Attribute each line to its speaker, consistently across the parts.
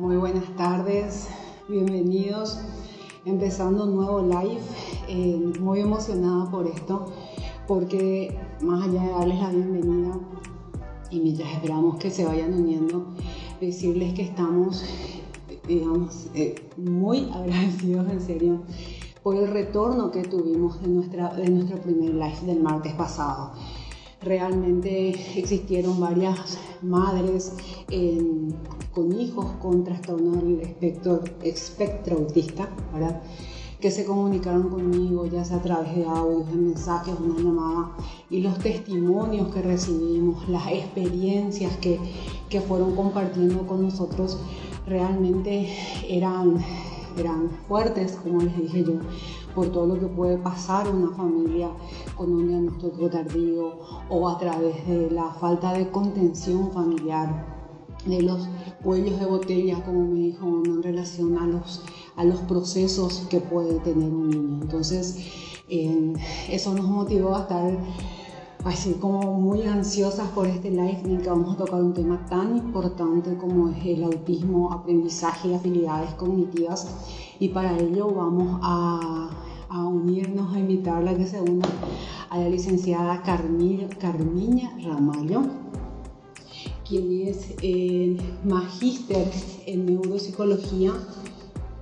Speaker 1: Muy buenas tardes, bienvenidos. Empezando un nuevo live, eh, muy emocionada por esto, porque más allá de darles la bienvenida y mientras esperamos que se vayan uniendo, decirles que estamos, digamos, eh, muy agradecidos en serio por el retorno que tuvimos de, nuestra, de nuestro primer live del martes pasado realmente existieron varias madres con hijos con trastorno del espectro, autista, ¿verdad? que se comunicaron conmigo, ya sea a través de audios, de mensajes, una llamada, y los testimonios que recibimos, las experiencias que, que fueron compartiendo con nosotros, realmente eran, eran fuertes, como les dije yo, por todo lo que puede pasar una familia con un diagnóstico tardío o a través de la falta de contención familiar de los cuellos de botella, como me dijo en relación a los, a los procesos que puede tener un niño. Entonces, eso nos motivó a estar así como muy ansiosas por este live en el que vamos a tocar un tema tan importante como es el autismo, aprendizaje y habilidades cognitivas. Y para ello vamos a, a unirnos, a invitarla a que se una a la licenciada Carmiña Ramallo quien es eh, magíster en neuropsicología.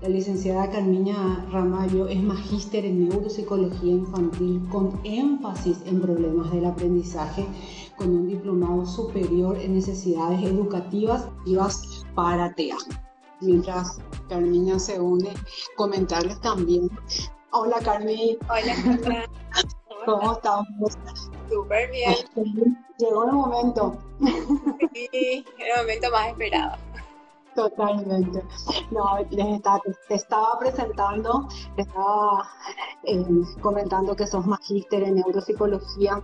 Speaker 1: La licenciada Carmiña Ramallo es magíster en neuropsicología infantil con énfasis en problemas del aprendizaje, con un diplomado superior en necesidades educativas para TEA. Mientras Carmiña se une, comentarles también. Hola Carmi.
Speaker 2: Hola,
Speaker 1: ¿Cómo estamos?
Speaker 2: Súper bien.
Speaker 1: Llegó el momento.
Speaker 2: Sí, el momento más esperado.
Speaker 1: Totalmente. No, les estaba, te estaba presentando, te estaba eh, comentando que sos magíster en neuropsicología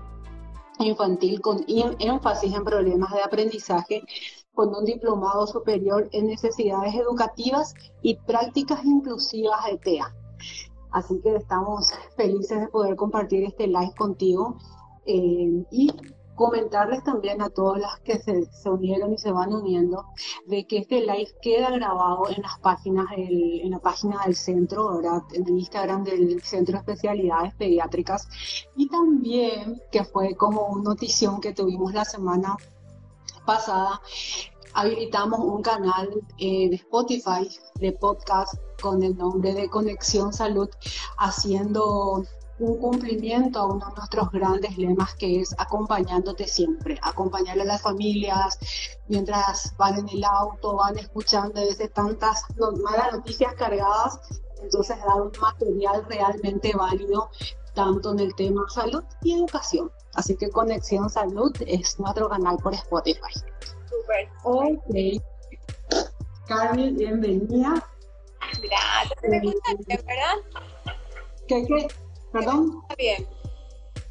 Speaker 1: infantil con énfasis en problemas de aprendizaje, con un diplomado superior en necesidades educativas y prácticas inclusivas de TEA. Así que estamos felices de poder compartir este live contigo eh, y comentarles también a todas las que se, unieron y se van uniendo de que este live queda grabado en las páginas en la página del centro, ¿verdad? en el Instagram del Centro de Especialidades Pediátricas y también que fue como una notición que tuvimos la semana pasada habilitamos un canal en Spotify de podcast con el nombre de Conexión Salud, haciendo un cumplimiento a uno de nuestros grandes lemas que es acompañándote siempre, acompañarle a las familias mientras van en el auto, van escuchando a veces tantas malas noticias cargadas, entonces dar un material realmente válido tanto en el tema salud y educación. Así que Conexión Salud es nuestro canal por Spotify.
Speaker 2: Súper.
Speaker 1: Ok. Carmen, bienvenida.
Speaker 2: Gracias. ¿Me bien, verdad?
Speaker 1: ¿Qué, qué? ¿Perdón?
Speaker 2: Está bien.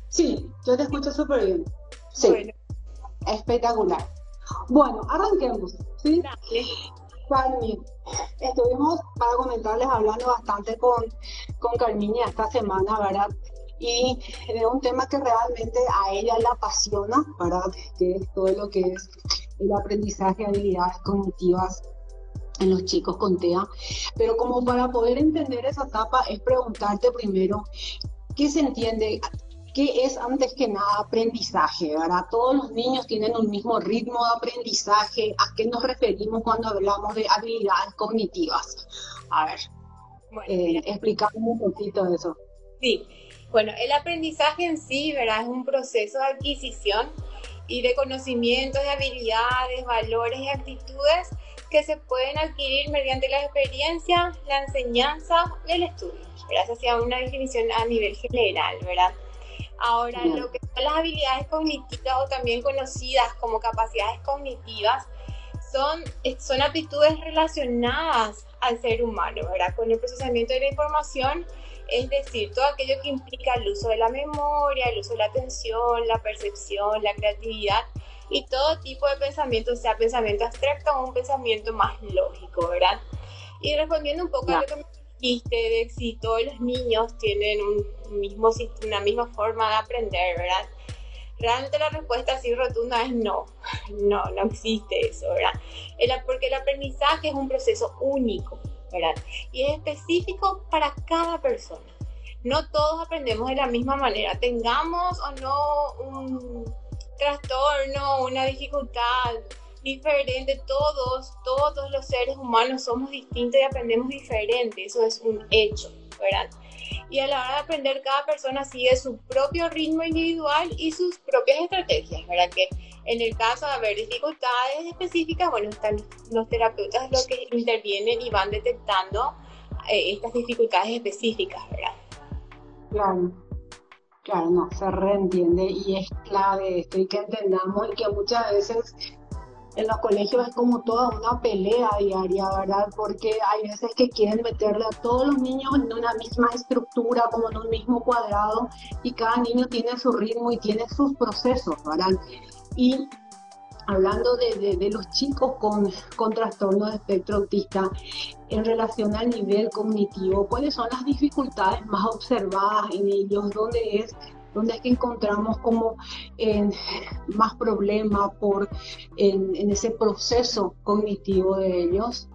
Speaker 1: Sí, yo te escucho súper bien. Sí. Bueno. Espectacular. Bueno, arranquemos. ¿sí?
Speaker 2: Dale.
Speaker 1: Carmen, estuvimos para comentarles hablando bastante con, con Carmiña esta semana, ¿verdad? Y de un tema que realmente a ella la apasiona, ¿verdad? Que es todo lo que es el aprendizaje de habilidades cognitivas en los chicos con TEA. Pero como para poder entender esa etapa es preguntarte primero qué se entiende, qué es antes que nada aprendizaje, ¿verdad? Todos los niños tienen un mismo ritmo de aprendizaje. ¿A qué nos referimos cuando hablamos de habilidades cognitivas? A ver, bueno, eh, un poquito de eso.
Speaker 2: Sí, bueno, el aprendizaje en sí, ¿verdad? Es un proceso de adquisición y de conocimientos, de habilidades, valores y actitudes que se pueden adquirir mediante la experiencia, la enseñanza y el estudio. Gracias a una definición a nivel general, ¿verdad? Ahora, lo que son las habilidades cognitivas o también conocidas como capacidades cognitivas son, son aptitudes relacionadas al ser humano, ¿verdad? Con el procesamiento de la información es decir, todo aquello que implica el uso de la memoria, el uso de la atención, la percepción, la creatividad y todo tipo de pensamiento, sea pensamiento abstracto o un pensamiento más lógico, ¿verdad? Y respondiendo un poco a lo que me dijiste de si todos los niños tienen un mismo, una misma forma de aprender, ¿verdad? Realmente la respuesta así rotunda es no. no, no existe eso, ¿verdad? porque el aprendizaje es un proceso único, ¿verdad? Y es específico para cada persona. No todos aprendemos de la misma manera, tengamos o no un trastorno, una dificultad diferente, todos, todos los seres humanos somos distintos y aprendemos diferente, eso es un hecho, ¿verdad? y a la hora de aprender cada persona sigue su propio ritmo individual y sus propias estrategias, ¿verdad? Que en el caso de haber dificultades específicas, bueno, están los terapeutas los que intervienen y van detectando eh, estas dificultades específicas, ¿verdad?
Speaker 1: Claro, claro, no, se reentiende y es clave esto y que entendamos y que muchas veces en los colegios es como toda una pelea diaria, ¿verdad? Porque hay veces que quieren meterle a todos los niños en una misma estructura, como en un mismo cuadrado, y cada niño tiene su ritmo y tiene sus procesos, ¿verdad? Y hablando de, de, los chicos con, con trastorno de espectro autista, en relación al nivel cognitivo, ¿cuáles son las dificultades más observadas en ellos? ¿Dónde es donde es que encontramos como más problemas por en, ese proceso cognitivo de ellos.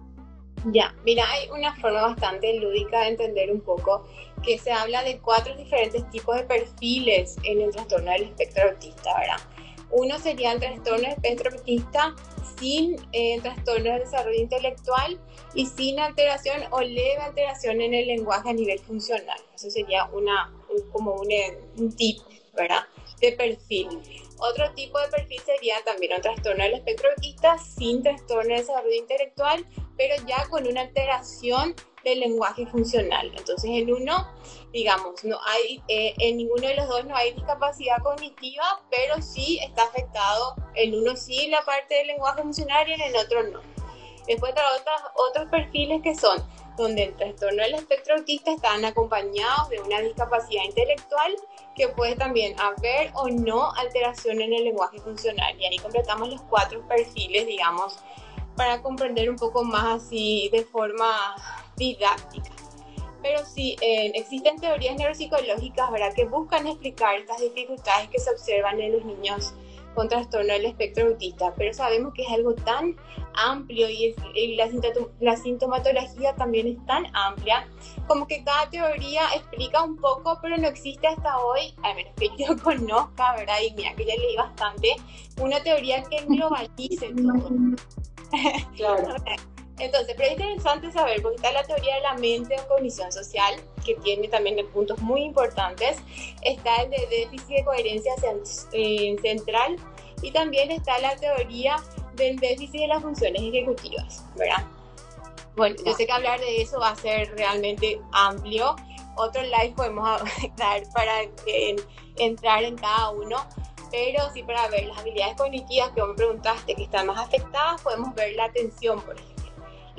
Speaker 2: Ya, mira, hay una forma bastante lúdica de entender un poco que se habla de cuatro diferentes tipos de perfiles en el trastorno del espectro autista, ¿verdad? Uno sería el trastorno del espectro autista sin eh, trastorno de desarrollo intelectual y sin alteración o leve alteración en el lenguaje a nivel funcional. Eso sería una, como un, un tipo, ¿verdad? De perfil. Otro tipo de perfil sería también un trastorno del espectro autista sin trastorno de desarrollo intelectual, pero ya con una alteración del lenguaje funcional. Entonces, en uno, digamos, no hay, eh, en ninguno de los dos no hay discapacidad cognitiva, pero sí está afectado, en uno sí la parte del lenguaje funcional y en el otro no. Después hay otros, otros perfiles que son donde el trastorno del espectro autista están acompañados de una discapacidad intelectual que puede también haber o no alteración en el lenguaje funcional. Y ahí completamos los cuatro perfiles, digamos, para comprender un poco más así de forma didáctica. Pero sí, eh, existen teorías neuropsicológicas ¿verdad? que buscan explicar estas dificultades que se observan en los niños con trastorno del espectro autista, pero sabemos que es algo tan amplio y, la, sintomatología también es tan amplia, como que cada teoría explica un poco, pero no existe hasta hoy, al menos que yo conozca, ¿verdad? Y mira que ya leí bastante, una teoría que globalice todo. Claro. Entonces, pero es interesante saber, porque está la teoría de la mente o cognición social, que tiene también puntos muy importantes. Está el de déficit de coherencia eh, central y también está la teoría del déficit de las funciones ejecutivas, ¿verdad? Bueno, yo sé que hablar de eso va a ser realmente amplio. Otro live podemos dar para entrar en cada uno, pero sí para ver las habilidades cognitivas que vos me preguntaste que están más afectadas, podemos ver la atención, por ejemplo.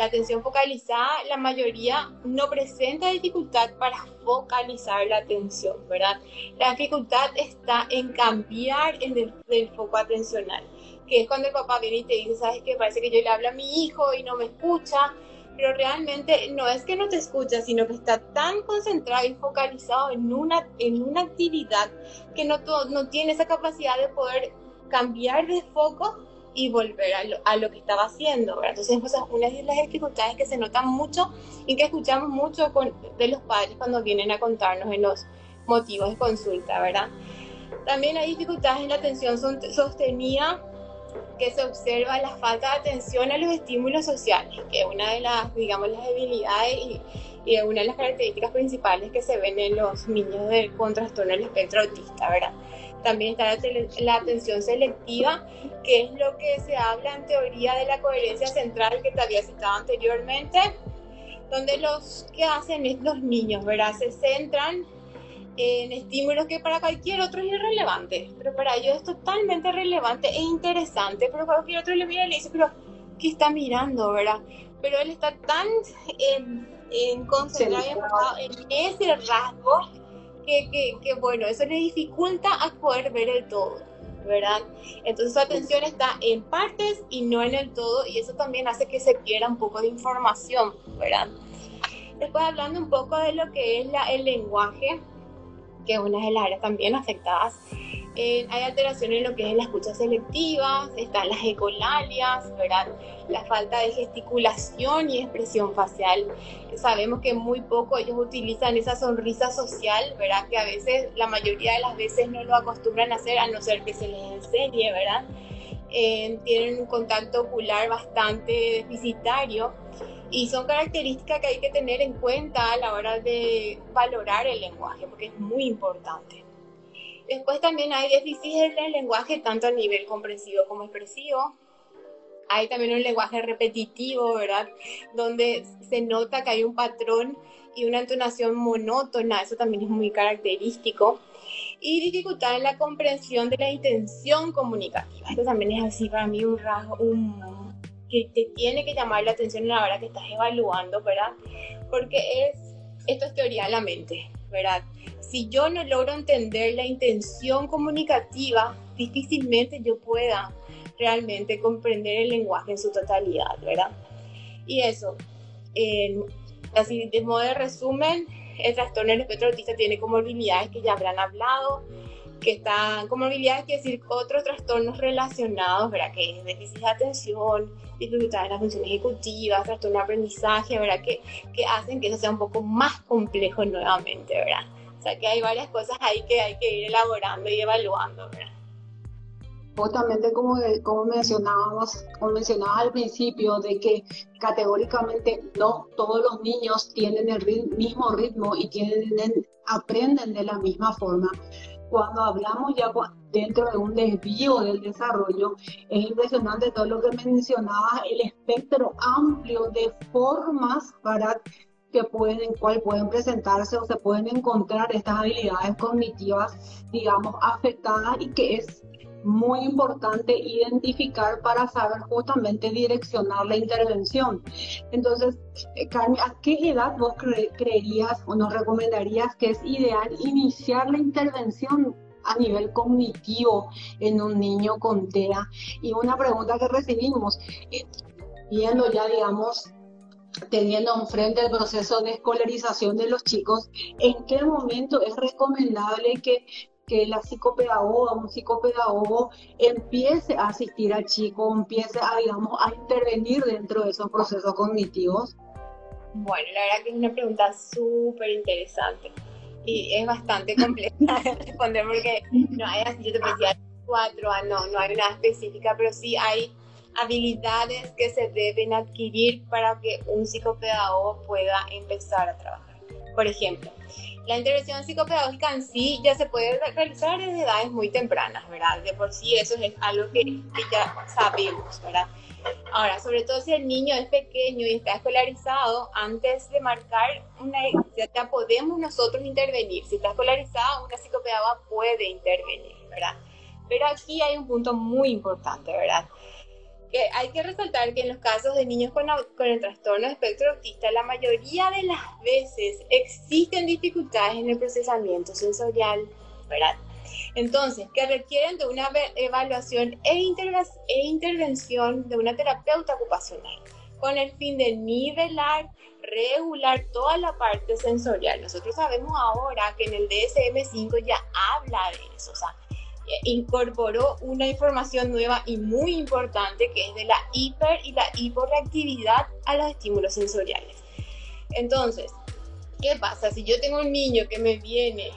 Speaker 2: La atención focalizada, la mayoría no presenta dificultad para focalizar la atención, ¿verdad? La dificultad está en cambiar el, foco atencional, que es cuando el papá viene y te dice, ¿sabes qué? Parece que yo le hablo a mi hijo y no me escucha, pero realmente no es que no te escucha, sino que está tan concentrado y focalizado en una, en una actividad que no, no tiene esa capacidad de poder cambiar de foco y volver a lo, a lo que estaba haciendo. ¿verdad? Entonces, pues, una de las dificultades que se notan mucho y que escuchamos mucho con, de los padres cuando vienen a contarnos en los motivos de consulta, ¿verdad? También hay dificultades en la atención sostenida que se observa la falta de atención a los estímulos sociales, que es una de las, digamos, las debilidades y, y una de las características principales que se ven en los niños de, con trastorno del espectro autista, ¿verdad? También está la, atención selectiva, que es lo que se habla en teoría de la coherencia central que te había citado anteriormente, donde los que hacen es los niños, ¿verdad? Se centran en estímulos que para cualquier otro es irrelevante, pero para ellos es totalmente relevante e interesante, pero cualquier otro le mira y le dice, pero ¿qué está mirando, verdad? Pero él está tan en, en en ese rasgo que, bueno, eso le dificulta a poder ver el todo, ¿verdad? Entonces su atención está en partes y no en el todo y eso también hace que se pierda un poco de información, ¿verdad? Después hablando un poco de lo que es el lenguaje, que es una de las áreas también afectadas, hay alteraciones en lo que es la escucha selectiva, están las ecolalias, ¿verdad? La falta de gesticulación y expresión facial. Sabemos que muy poco ellos utilizan esa sonrisa social, ¿verdad? Que a veces, la mayoría de las veces no lo acostumbran a hacer a no ser que se les enseñe, ¿verdad? Eh, tienen un contacto ocular bastante deficitario y son características que hay que tener en cuenta a la hora de valorar el lenguaje, porque es muy importante. Después también hay déficits en el lenguaje, tanto a nivel comprensivo como expresivo. Hay también un lenguaje repetitivo, ¿verdad? Donde se nota que hay un patrón y una entonación monótona, eso también es muy característico. Y dificultad en la comprensión de la intención comunicativa. Esto también es así para mí un rasgo, un, que te tiene que llamar la atención a la hora que estás evaluando, ¿verdad? Porque es, esto es teoría de la mente, ¿verdad? si yo no logro entender la intención comunicativa, difícilmente yo pueda realmente comprender el lenguaje en su totalidad, ¿verdad? Y eso, así de modo de resumen, el trastorno del espectro autista tiene comorbilidades que ya habrán hablado, que están comorbilidades, que decir otros trastornos relacionados, ¿verdad? Que es déficit de atención, dificultades en la función ejecutiva, trastorno de aprendizaje, ¿verdad? Que, que hacen que eso sea un poco más complejo nuevamente, ¿verdad? O sea que hay varias cosas ahí que hay que ir elaborando y evaluando, ¿verdad?
Speaker 1: Justamente como, como mencionábamos, como al principio, de que categóricamente no todos los niños tienen el mismo ritmo y tienen, aprenden de la misma forma. Cuando hablamos ya dentro de un desvío del desarrollo, es impresionante todo lo que mencionaba, el espectro amplio de formas para que pueden, cuál pueden presentarse o se pueden encontrar estas habilidades cognitivas, digamos, afectadas y que es muy importante identificar para saber justamente direccionar la intervención. Entonces, eh, Carmen, ¿a qué edad vos creerías o nos recomendarías que es ideal iniciar la intervención a nivel cognitivo en un niño con TEA? Y una pregunta que recibimos, eh, viendo ya, digamos, teniendo enfrente el proceso de escolarización de los chicos, ¿en qué momento es recomendable que, que la psicopedagoga, un psicopedagogo empiece a asistir al chico, empiece a, digamos, a intervenir dentro de esos procesos cognitivos?
Speaker 2: Bueno, la verdad que es una pregunta súper interesante y es bastante compleja de responder porque no hay así, yo te decía cuatro, ah, no, no hay una específica, pero sí hay habilidades que se deben adquirir para que un psicopedagogo pueda empezar a trabajar. Por ejemplo, la intervención psicopedagógica en sí ya se puede realizar desde edades muy tempranas, ¿verdad? De por sí eso es algo que, ya sabemos, ¿verdad? Ahora, sobre todo si el niño es pequeño y está escolarizado, antes de marcar una ya podemos nosotros intervenir. Si está escolarizado, una psicopedagoga puede intervenir, ¿verdad? Pero aquí hay un punto muy importante, ¿verdad? Que hay que resaltar que en los casos de niños con, con, el trastorno de espectro autista, la mayoría de las veces existen dificultades en el procesamiento sensorial, ¿verdad? Entonces, que requieren de una evaluación e, e intervención de una terapeuta ocupacional, con el fin de nivelar, regular toda la parte sensorial. Nosotros sabemos ahora que en el DSM-5 ya habla de eso, o sea, incorporó una información nueva y muy importante que es de la hiper y la hiporreactividad a los estímulos sensoriales. Entonces, ¿qué pasa? Si yo tengo un niño que me viene,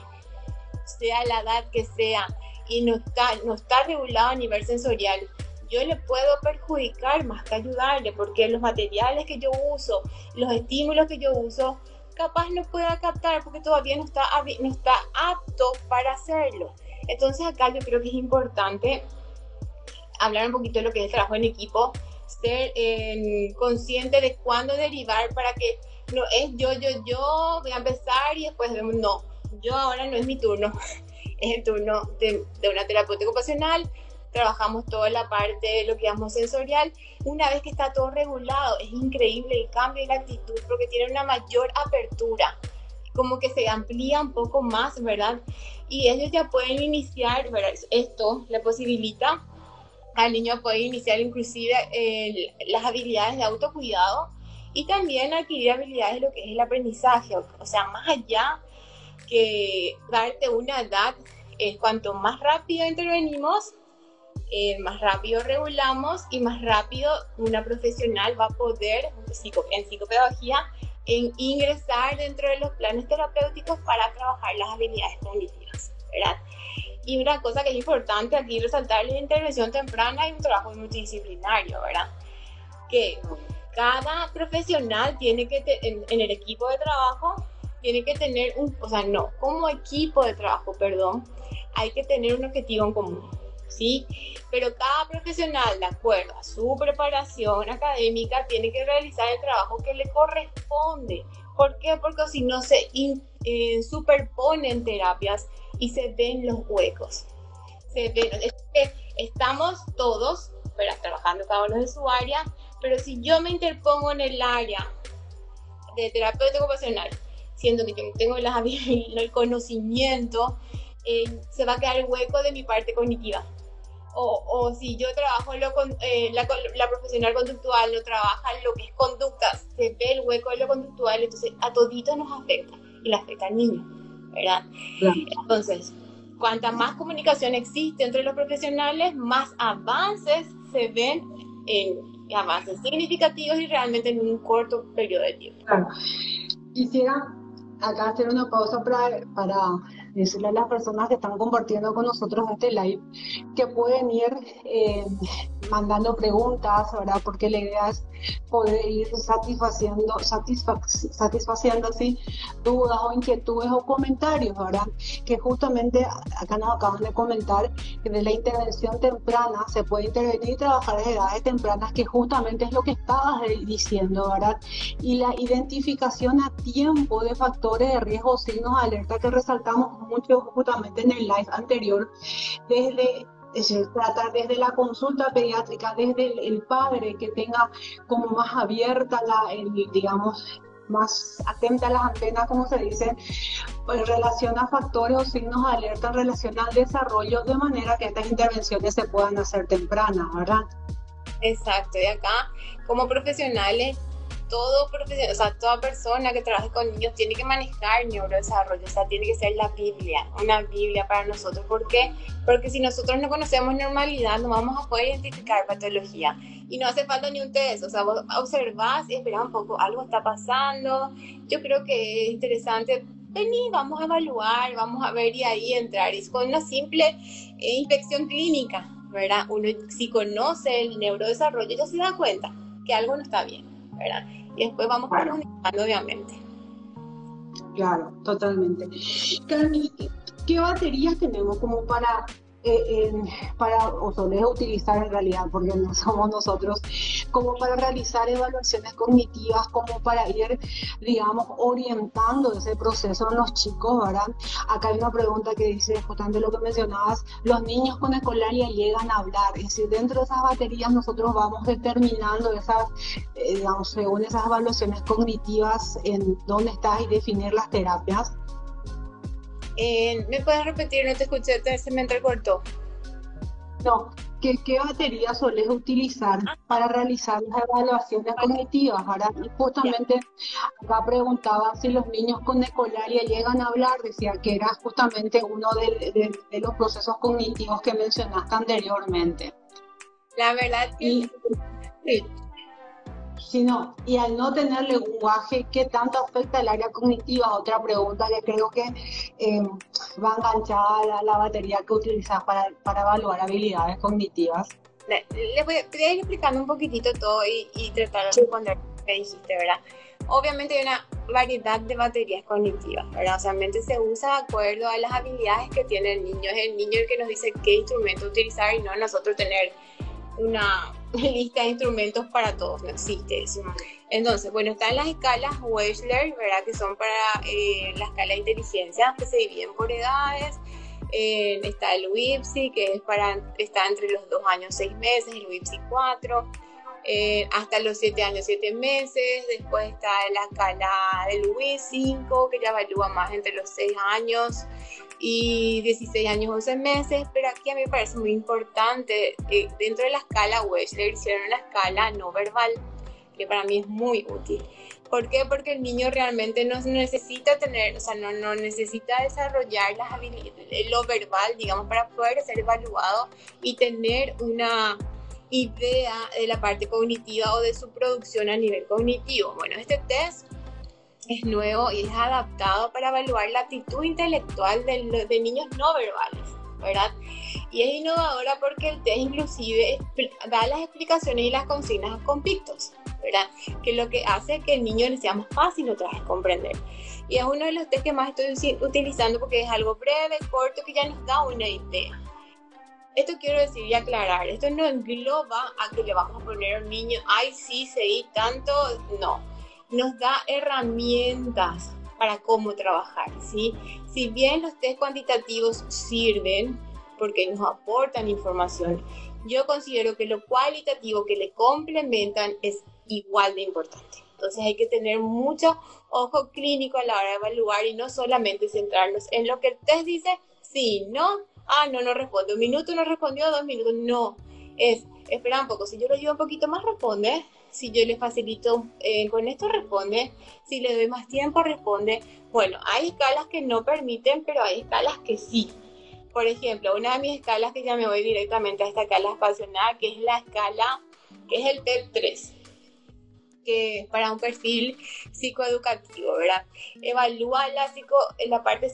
Speaker 2: sea la edad que sea, y no está, no está regulado a nivel sensorial, yo le puedo perjudicar más que ayudarle, porque los materiales que yo uso, los estímulos que yo uso, capaz no pueda captar porque todavía no está, no está apto para hacerlo. Entonces acá yo creo que es importante hablar un poquito de lo que es el trabajo en equipo, ser eh, consciente de cuándo derivar para que no es yo, yo, yo, voy a empezar y después vemos, no, yo ahora no es mi turno, es el turno de, de una terapeuta ocupacional, trabajamos toda la parte de lo que llamamos sensorial. Una vez que está todo regulado, es increíble el cambio de la actitud porque tiene una mayor apertura, como que se amplía un poco más, ¿verdad? Y ellos ya pueden iniciar, esto le posibilita al niño poder iniciar inclusive las habilidades de autocuidado y también adquirir habilidades de lo que es el aprendizaje, o sea, más allá que darte una edad es cuanto más rápido intervenimos, eh, más rápido regulamos y más rápido una profesional va a poder, en psicopedagogía, en ingresar dentro de los planes terapéuticos para trabajar las habilidades cognitivas, ¿verdad? Y una cosa que es importante aquí resaltar es la intervención temprana y un trabajo multidisciplinario, ¿verdad? Que cada profesional tiene que, en, en el equipo de trabajo, tiene que tener un, o sea, no, como equipo de trabajo, perdón, hay que tener un objetivo en común, ¿sí? Pero cada profesional, de acuerdo a su preparación académica, tiene que realizar el trabajo que le corresponde. ¿Por qué? Porque si no se eh, superponen terapias y se ven los huecos. Se ven, estamos todos trabajando cada uno en su área, pero si yo me interpongo en el área de terapeuta ocupacional, siendo que yo tengo las, el conocimiento, eh, se va a quedar el hueco de mi parte cognitiva. O, o si yo trabajo lo con, eh, la, la, profesional conductual, no trabaja lo que es conducta, se ve el hueco de lo conductual, entonces a todito nos afecta y le afecta al niño, ¿verdad? Entonces, cuanta más comunicación existe entre los profesionales, más avances se ven en avances significativos y realmente en un corto periodo de tiempo. Claro.
Speaker 1: Quisiera acá hacer una pausa para, para decirle a las personas que están compartiendo con nosotros este live que pueden ir eh, mandando preguntas, ¿verdad? Porque la idea es poder ir satisfaciendo, satisfaciendo así dudas o inquietudes o comentarios, ¿verdad? Que justamente acá nos acaban de comentar que de la intervención temprana se puede intervenir y trabajar desde edades tempranas, que justamente es lo que estabas diciendo, ¿verdad? Y la identificación a tiempo de factores de riesgo, signos de alerta que resaltamos mucho justamente en el live anterior, desde se trata desde la consulta pediátrica, desde el, padre que tenga como más abierta la, digamos, más atenta las antenas, como se dice, pues, en relación a factores o signos de alerta en relación al desarrollo, de manera que estas intervenciones se puedan hacer tempranas, ¿verdad?
Speaker 2: Exacto, y acá como profesionales todo profesional, o sea, toda persona que trabaje con niños tiene que manejar neurodesarrollo, o sea, tiene que ser la Biblia, una Biblia para nosotros. ¿Por qué? Porque si nosotros no conocemos normalidad, no vamos a poder identificar patología. Y no hace falta ni un test, o sea, vos observás y esperás un poco, algo está pasando. Yo creo que es interesante vení, vamos a evaluar, vamos a ver y ahí entrar. Y con una simple eh, inspección clínica, ¿verdad? Uno si conoce el neurodesarrollo ya se da cuenta que algo no está bien. Y después vamos claro. obviamente.
Speaker 1: Claro, totalmente. ¿qué baterías tenemos como para eh, para, o solés utilizar en realidad, porque no somos nosotros, como para realizar evaluaciones cognitivas, como para ir, digamos, orientando ese proceso en los chicos, ¿verdad? Acá hay una pregunta que dice, justamente lo que mencionabas, los niños con escolaria llegan a hablar, es decir, dentro de esas baterías nosotros vamos determinando esas, eh, digamos, según esas evaluaciones cognitivas, en dónde está y definir las terapias.
Speaker 2: Eh, ¿Me puedes repetir? No te escuché, se me entrecortó.
Speaker 1: No, ¿qué, ¿qué batería sueles utilizar ah. para realizar las evaluaciones cognitivas? Ahora, justamente acá preguntaba si los niños con ecolaria llegan a hablar, decía que era justamente uno de, los procesos cognitivos que mencionaste anteriormente.
Speaker 2: La verdad que sí
Speaker 1: sino y al no tener lenguaje, ¿qué tanto afecta el área cognitiva? Otra pregunta que creo que eh, va enganchada a la, batería que utilizas para, para evaluar habilidades cognitivas.
Speaker 2: Les voy, a ir explicando un poquitito todo y, tratar de responder lo que dijiste, ¿verdad? Obviamente hay una variedad de baterías cognitivas, ¿verdad? O sea, mente se usa de acuerdo a las habilidades que tiene el niño. Es el niño el que nos dice qué instrumento utilizar y no nosotros tener una lista de instrumentos para todos, no existe eso. Entonces, bueno, están las escalas Wechsler, ¿verdad? Que son para eh, la escala de inteligencia, que se dividen por edades. Eh, está el WIPSI, que es para, está entre los 2 años 6 meses, el WIPSI 4, eh, hasta los 7 años 7 meses. Después está la escala del WIS 5, que ya evalúa más entre los 6 años y 16 años 11 meses, pero aquí a mí me parece muy importante, eh, dentro de la escala le hicieron una escala no verbal, que para mí es muy útil. ¿Por qué? Porque el niño realmente no necesita tener, o sea, no, no necesita desarrollar las lo verbal, digamos, para poder ser evaluado y tener una idea de la parte cognitiva o de su producción a nivel cognitivo. Bueno, este test es nuevo y es adaptado para evaluar la actitud intelectual de, de niños no verbales, ¿verdad? Y es innovadora porque el test inclusive da las explicaciones y las consignas con pictos, ¿verdad? Que lo que hace que el niño sea más fácil otra vez comprender. Y es uno de los test que más estoy utilizando porque es algo breve, corto, que ya nos da una idea. Esto quiero decir y aclarar, esto no engloba a que le vamos a poner a un niño, ay sí, seguí tanto, no. Nos da herramientas para cómo trabajar, ¿sí? Si bien los test cuantitativos sirven porque nos aportan información, yo considero que lo cualitativo que le complementan es igual de importante. Entonces hay que tener mucho ojo clínico a la hora de evaluar y no solamente centrarnos en lo que el test dice, sí, no, ah, no, no responde, un minuto no respondió, dos minutos, no. Es, espera un poco, si yo lo ayudo un poquito más, responde. Si yo le facilito eh, con esto, responde. Si le doy más tiempo, responde. Bueno, hay escalas que no permiten, pero hay escalas que sí. Por ejemplo, una de mis escalas que ya me voy directamente a esta escala espacional, que es la escala, que es el TEP 3 que para un perfil psicoeducativo, ¿verdad? Evalúa la, psico, la parte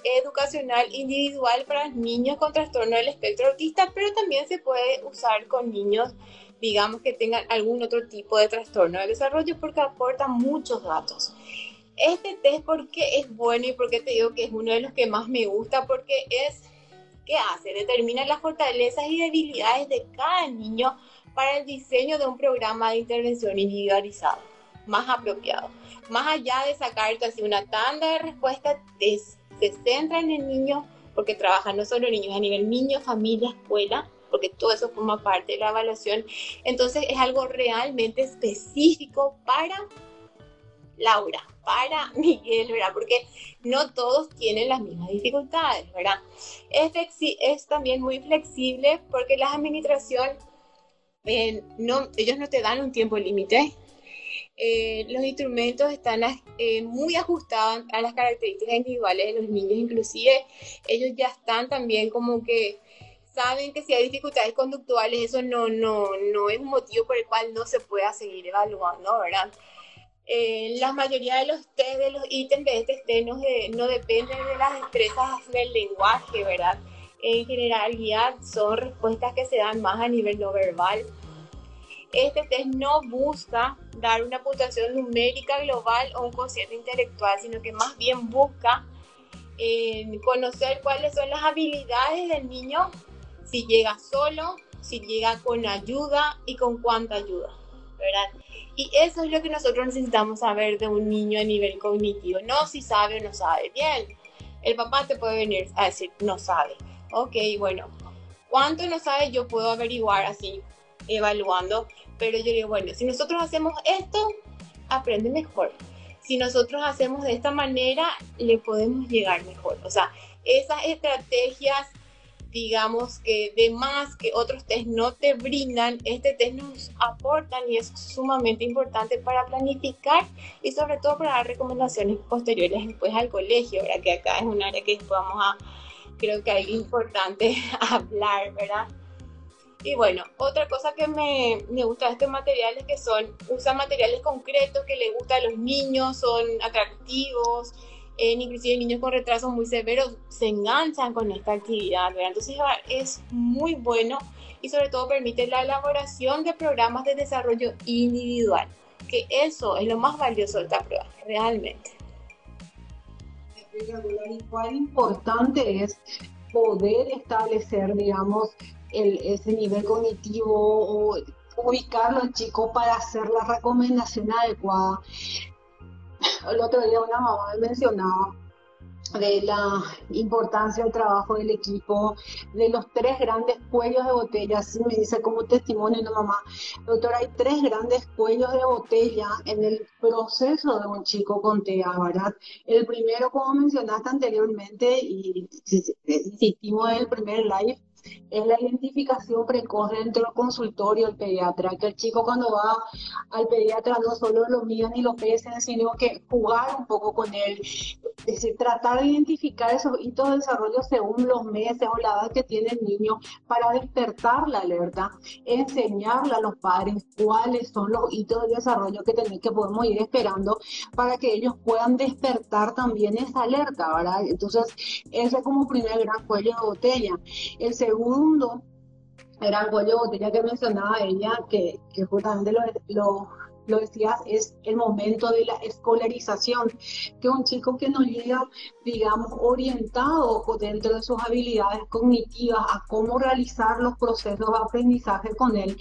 Speaker 2: psicoeducacional individual para niños con trastorno del espectro autista, pero también se puede usar con niños, digamos, que tengan algún otro tipo de trastorno del desarrollo porque aporta muchos datos. Este test, ¿por qué es bueno y por qué te digo que es uno de los que más me gusta? Porque es, ¿qué hace? Determina las fortalezas y debilidades de cada niño para el diseño de un programa de intervención individualizado, más apropiado. Más allá de sacarte así una tanda de respuestas, se centra en el niño, porque trabajan no solo niños, a nivel niño, familia, escuela, porque todo eso forma parte de la evaluación. Entonces es algo realmente específico para Laura, para Miguel, ¿verdad? Porque no todos tienen las mismas dificultades, ¿verdad? Es, es también muy flexible porque la administración eh, no, ellos no te dan un tiempo límite. Eh, los instrumentos están eh, muy ajustados a las características individuales de los niños, inclusive ellos ya están también como que saben que si hay dificultades conductuales, eso no, no, no es un motivo por el cual no se pueda seguir evaluando, ¿verdad? la mayoría de los de los ítems de este test no, no dependen de las destrezas del lenguaje, ¿verdad? en generalidad son respuestas que se dan más a nivel no verbal. Este test no busca dar una puntuación numérica global o un cociente intelectual, sino que más bien busca eh, conocer cuáles son las habilidades del niño, si llega solo, si llega con ayuda y con cuánta ayuda, ¿verdad? Y eso es lo que nosotros necesitamos saber de un niño a nivel cognitivo, no si sabe o no sabe bien. El papá te puede venir a decir, no sabe ok, bueno, ¿cuánto no sabe? Yo puedo averiguar así, evaluando, pero yo digo, bueno, si nosotros hacemos esto, aprende mejor. Si nosotros hacemos de esta manera, le podemos llegar mejor. O sea, esas estrategias digamos que de más que otros test no te brindan, este test nos aportan y es sumamente importante para planificar y sobre todo para dar recomendaciones posteriores después al colegio, ¿verdad? que acá es un área que vamos a, creo que hay importante hablar, ¿verdad? Y bueno, otra cosa que me, me gusta de estos materiales que son, usan materiales concretos que le gustan a los niños, son atractivos, eh, inclusive niños con retrasos muy severos se enganchan con esta actividad, ¿verdad? Entonces es muy bueno y sobre todo permite la elaboración de programas de desarrollo individual, que eso es lo más valioso de esta prueba, realmente
Speaker 1: y cuán importante es poder establecer, digamos, el, ese nivel cognitivo o ubicarlo al chico para hacer la recomendación adecuada. El otro día una mamá me mencionaba de la importancia del trabajo del equipo, de los tres grandes cuellos de botella. Así me dice como testimonio la mamá, doctor, hay tres grandes cuellos de botella en el proceso de un chico con TEA, ¿verdad? El primero, como mencionaste anteriormente, y insistimos en el primer live, es la identificación precoz dentro del consultorio del pediatra, que el chico cuando va al pediatra no solo lo miran y lo pesen, sino que jugar un poco con él, es decir, tratar de identificar esos hitos de desarrollo según los meses o la edad que tiene el niño para despertar la alerta, enseñarle a los padres cuáles son los hitos de desarrollo que, tenemos, que podemos ir esperando para que ellos puedan despertar también esa alerta, ¿verdad? Entonces, ese es como primer gran cuello de botella. El segundo gran cuello de botella que mencionaba ella, que, que justamente lo, lo lo decías, es el momento de la escolarización, que un chico que no llega, digamos, orientado dentro de sus habilidades cognitivas a cómo realizar los procesos de aprendizaje con él,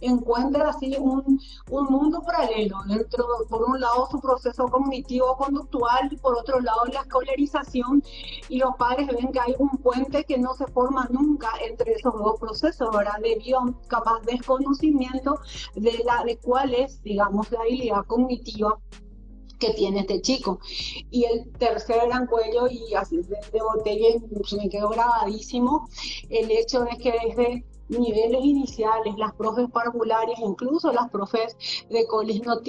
Speaker 1: encuentra así un, un mundo paralelo, dentro, por un lado su proceso cognitivo conductual y por otro lado la escolarización, y los padres ven que hay un puente que no se forma nunca entre esos dos procesos, ¿verdad? Debido a capaz desconocimiento de, la, de cuál es, digamos, la habilidad cognitiva que tiene este chico. Y el tercer gran cuello, y así de, botella, se me quedó grabadísimo, el hecho de que desde niveles iniciales, las profes parvularias, incluso las profes de colegio,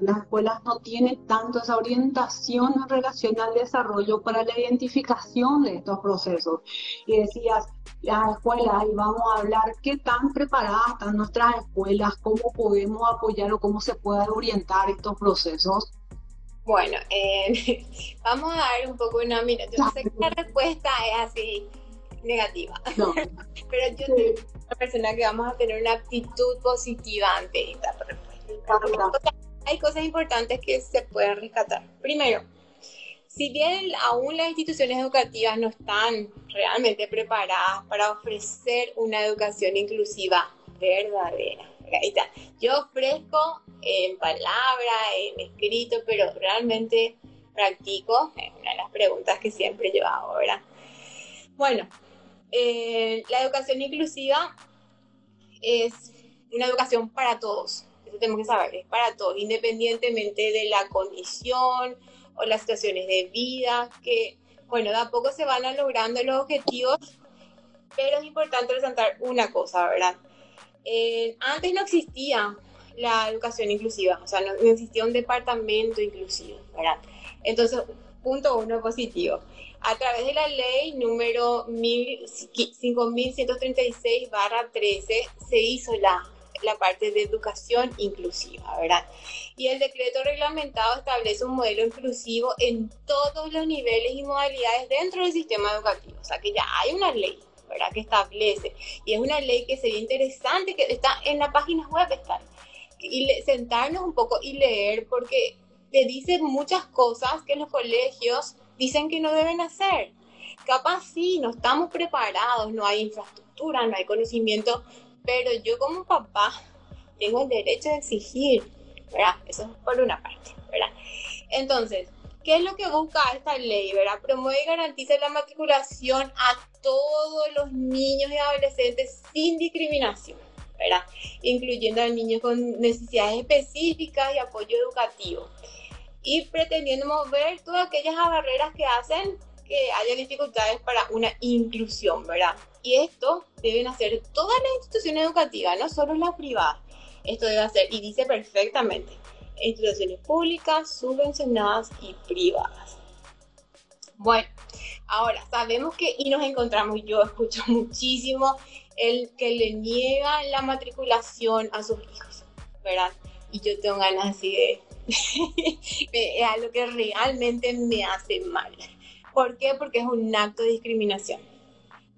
Speaker 1: las escuelas no tienen tanto esa orientación en relación al desarrollo para la identificación de estos procesos. Y decías, las escuelas y vamos a hablar qué tan preparadas están nuestras escuelas, cómo podemos apoyar o cómo se pueden orientar estos procesos.
Speaker 2: Bueno, eh, vamos a dar un poco una mira. Yo sé que la respuesta es así negativa, pero yo soy una persona que vamos a tener una actitud positiva ante esta respuesta. Hay cosas importantes que se pueden rescatar. Primero, si bien aún las instituciones educativas no están realmente preparadas para ofrecer una educación inclusiva verdadera, yo ofrezco en palabra, en escrito, pero realmente practico, es una de las preguntas que siempre yo hago, ¿verdad? Bueno, eh, la educación inclusiva es una educación para todos, eso tenemos que saber, es para todos, independientemente de la condición, o las situaciones de vida, que, bueno, de a poco se van logrando los objetivos, pero es importante resaltar una cosa, ¿verdad? Eh, antes no existía la educación inclusiva, o sea, no, existía un departamento inclusivo, ¿verdad? Entonces, punto uno positivo. A través de la ley número 5136-13 se hizo la la parte de educación inclusiva, ¿verdad? Y el decreto reglamentado establece un modelo inclusivo en todos los niveles y modalidades dentro del sistema educativo. O sea que ya hay una ley, ¿verdad? Que establece. Y es una ley que sería interesante, que está en la página web, está. Y sentarnos un poco y leer, porque te dice muchas cosas que los colegios dicen que no deben hacer. Capaz sí, no estamos preparados, no hay infraestructura, no hay conocimiento pero yo como papá tengo el derecho de exigir, ¿verdad? Eso es por una parte, ¿verdad? Entonces, ¿qué es lo que busca esta ley, ¿verdad? Promueve y garantiza la matriculación a todos los niños y adolescentes sin discriminación, ¿verdad? Incluyendo a niños con necesidades específicas y apoyo educativo. Y pretendiendo mover todas aquellas barreras que hacen que haya dificultades para una inclusión, ¿verdad? Y esto deben hacer todas las instituciones educativas, no solo las privadas. Esto debe hacer, y dice perfectamente, instituciones públicas, subvencionadas y privadas. Bueno, ahora sabemos que, y nos encontramos, yo escucho muchísimo el que le niegan la matriculación a sus hijos, ¿verdad? Y yo tengo ganas así de... es algo que realmente me hace mal. ¿Por qué? Porque es un acto de discriminación.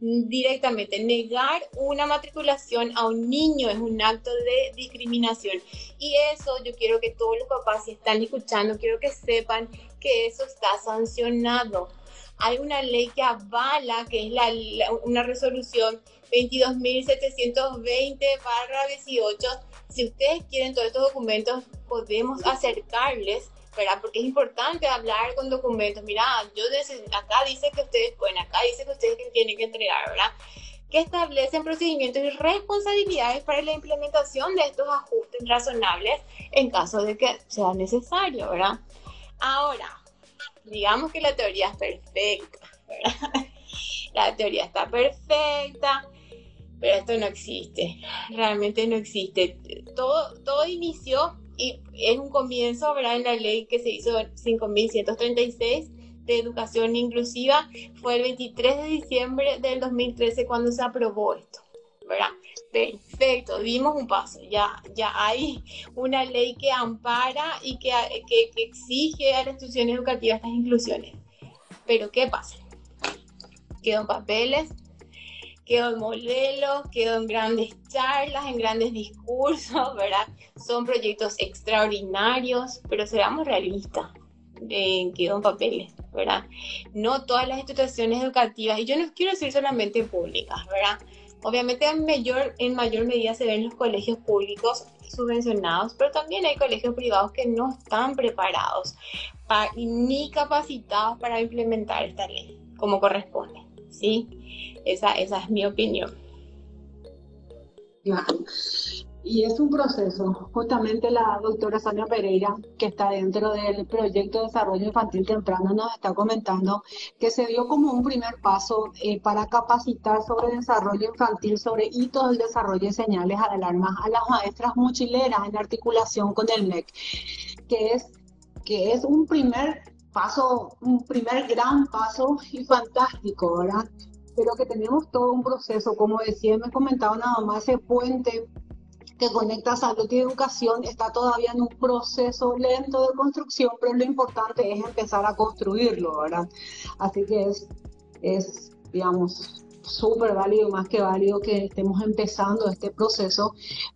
Speaker 2: Directamente, negar una matriculación a un niño es un acto de discriminación. Y eso yo quiero que todos los papás, si están escuchando, quiero que sepan que eso está sancionado. Hay una ley que avala, que es la, una resolución 22.720-18. Si ustedes quieren todos estos documentos, podemos acercarles ¿verdad? Porque es importante hablar con documentos. Mira, yo acá dice que ustedes, bueno, acá dice que ustedes tienen que entregar, ¿verdad? Que establecen procedimientos y responsabilidades para la implementación de estos ajustes razonables en caso de que sea necesario, ¿verdad? Ahora, digamos que la teoría es perfecta, ¿verdad? la teoría está perfecta, esto no existe, realmente no existe. Todo, todo inició y es un comienzo, ¿verdad? En la ley que se hizo 5136 de educación inclusiva, fue el 23 de diciembre del 2013 cuando se aprobó esto, ¿verdad? Perfecto, dimos un paso, ya, ya hay una ley que ampara y que, que, que exige a las instituciones educativas estas inclusiones. Pero ¿qué pasa? Quedan papeles, quedó en modelos, quedó en grandes charlas, en grandes discursos, ¿verdad? Son proyectos extraordinarios, pero seamos realistas, eh, quedó en papeles, ¿verdad? No todas las instituciones educativas, y yo no quiero decir solamente públicas, ¿verdad? Obviamente en mayor, en mayor medida se ven los colegios públicos subvencionados, pero también hay colegios privados que no están preparados ni capacitados para implementar esta ley como corresponde. ¿sí? Esa, esa es mi opinión.
Speaker 1: Y es un proceso. Justamente la doctora Sonia Pereira, que está dentro del proyecto de desarrollo infantil temprano, nos está comentando que se dio como un primer paso eh, para capacitar sobre desarrollo infantil, sobre hitos del desarrollo y señales de alarma a las maestras mochileras en articulación con el MEC, que es, que es un primer paso, un primer gran paso y fantástico, ¿verdad? Pero que tenemos todo un proceso, como decía, me comentaba nada más, ese puente que conecta salud y educación está todavía en un proceso lento de construcción, pero lo importante es empezar a construirlo, ¿verdad? Así que es, es digamos, súper válido, más que válido que estemos empezando este proceso,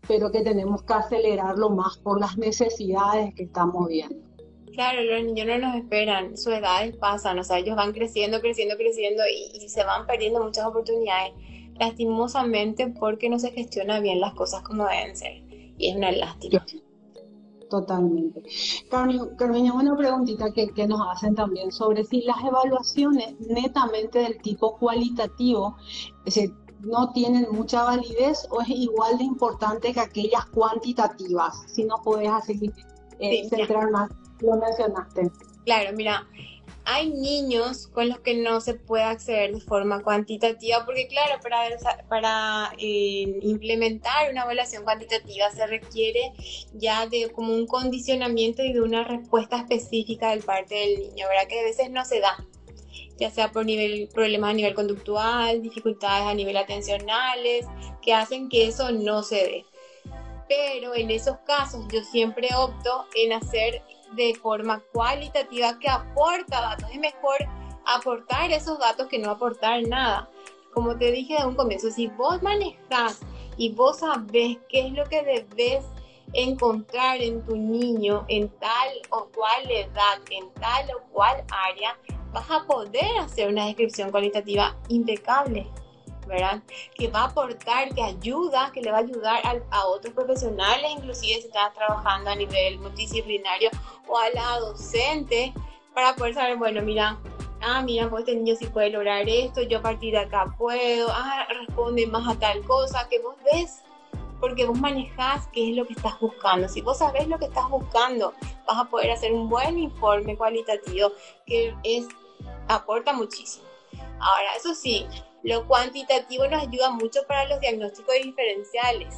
Speaker 1: pero que tenemos que acelerarlo más por las necesidades que estamos viendo.
Speaker 2: Claro, los niños no nos esperan, sus edades pasan, o sea, ellos van creciendo, creciendo, creciendo y, se van perdiendo muchas oportunidades, lastimosamente porque no se gestiona bien las cosas como deben ser. Y es una lástima.
Speaker 1: Totalmente. Carmen, una preguntita que, que, nos hacen también sobre si las evaluaciones netamente del tipo cualitativo no tienen mucha validez o es igual de importante que aquellas cuantitativas. Si no puedes así eh, centrar más lo mencionaste.
Speaker 2: Claro, mira, hay niños con los que no se puede acceder de forma cuantitativa, porque claro, para, para eh, implementar una evaluación cuantitativa se requiere ya de como un condicionamiento y de una respuesta específica del parte del niño, ¿verdad? Que a veces no se da, ya sea por nivel, problemas a nivel conductual, dificultades a nivel atencionales, que hacen que eso no se dé. Pero en esos casos yo siempre opto en hacer de forma cualitativa que aporta datos. Es mejor aportar esos datos que no aportar nada. Como te dije de un comienzo, si vos manejas y vos sabés qué es lo que debes encontrar en tu niño en tal o cual edad, en tal o cual área, vas a poder hacer una descripción cualitativa impecable. ¿Verdad? Que va a aportar, que ayuda, que le va a ayudar a, otros profesionales, inclusive si estás trabajando a nivel multidisciplinario o a la docente, para poder saber, bueno, mira, ah, mira, pues este niño sí puede lograr esto, yo a partir de acá puedo, ah, responde más a tal cosa, que vos ves, porque vos manejás qué es lo que estás buscando. Si vos sabés lo que estás buscando, vas a poder hacer un buen informe cualitativo que es aporta muchísimo. Ahora, eso sí, lo cuantitativo nos ayuda mucho para los diagnósticos diferenciales,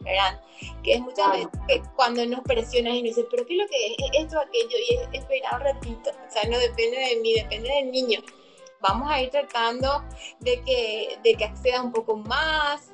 Speaker 2: ¿verdad? Que es muchas veces que cuando nos presionan y nos dicen, pero ¿qué es lo que es? Esto, aquello, y es esperar un ratito. O sea, no depende de mí, depende del niño. Vamos a ir tratando de que, de que acceda un poco más,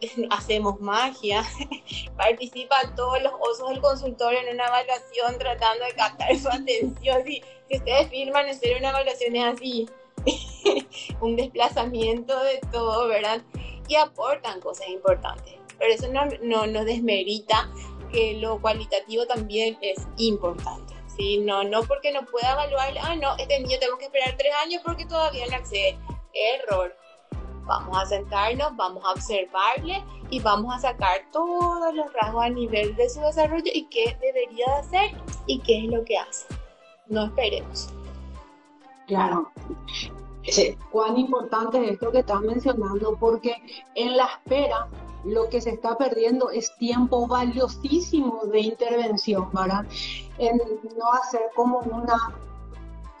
Speaker 2: hacemos magia, participan todos los osos del consultorio en una evaluación tratando de captar su atención. Si, si ustedes firman hacer una evaluación es así, un desplazamiento de todo, ¿verdad? Y aportan cosas importantes. Pero eso no, no, no desmerita que lo cualitativo también es importante. ¿sí? No, no porque no pueda evaluar, ah, no, este niño tenemos que esperar tres años porque todavía no accede. Error. Vamos a sentarnos, vamos a observarle y vamos a sacar todos los rasgos a nivel de su desarrollo y qué debería de hacer y qué es lo que hace. No esperemos.
Speaker 1: Claro. Cuán importante es esto que estás mencionando, porque en la espera lo que se está perdiendo es tiempo valiosísimo de intervención, ¿verdad? En no hacer como una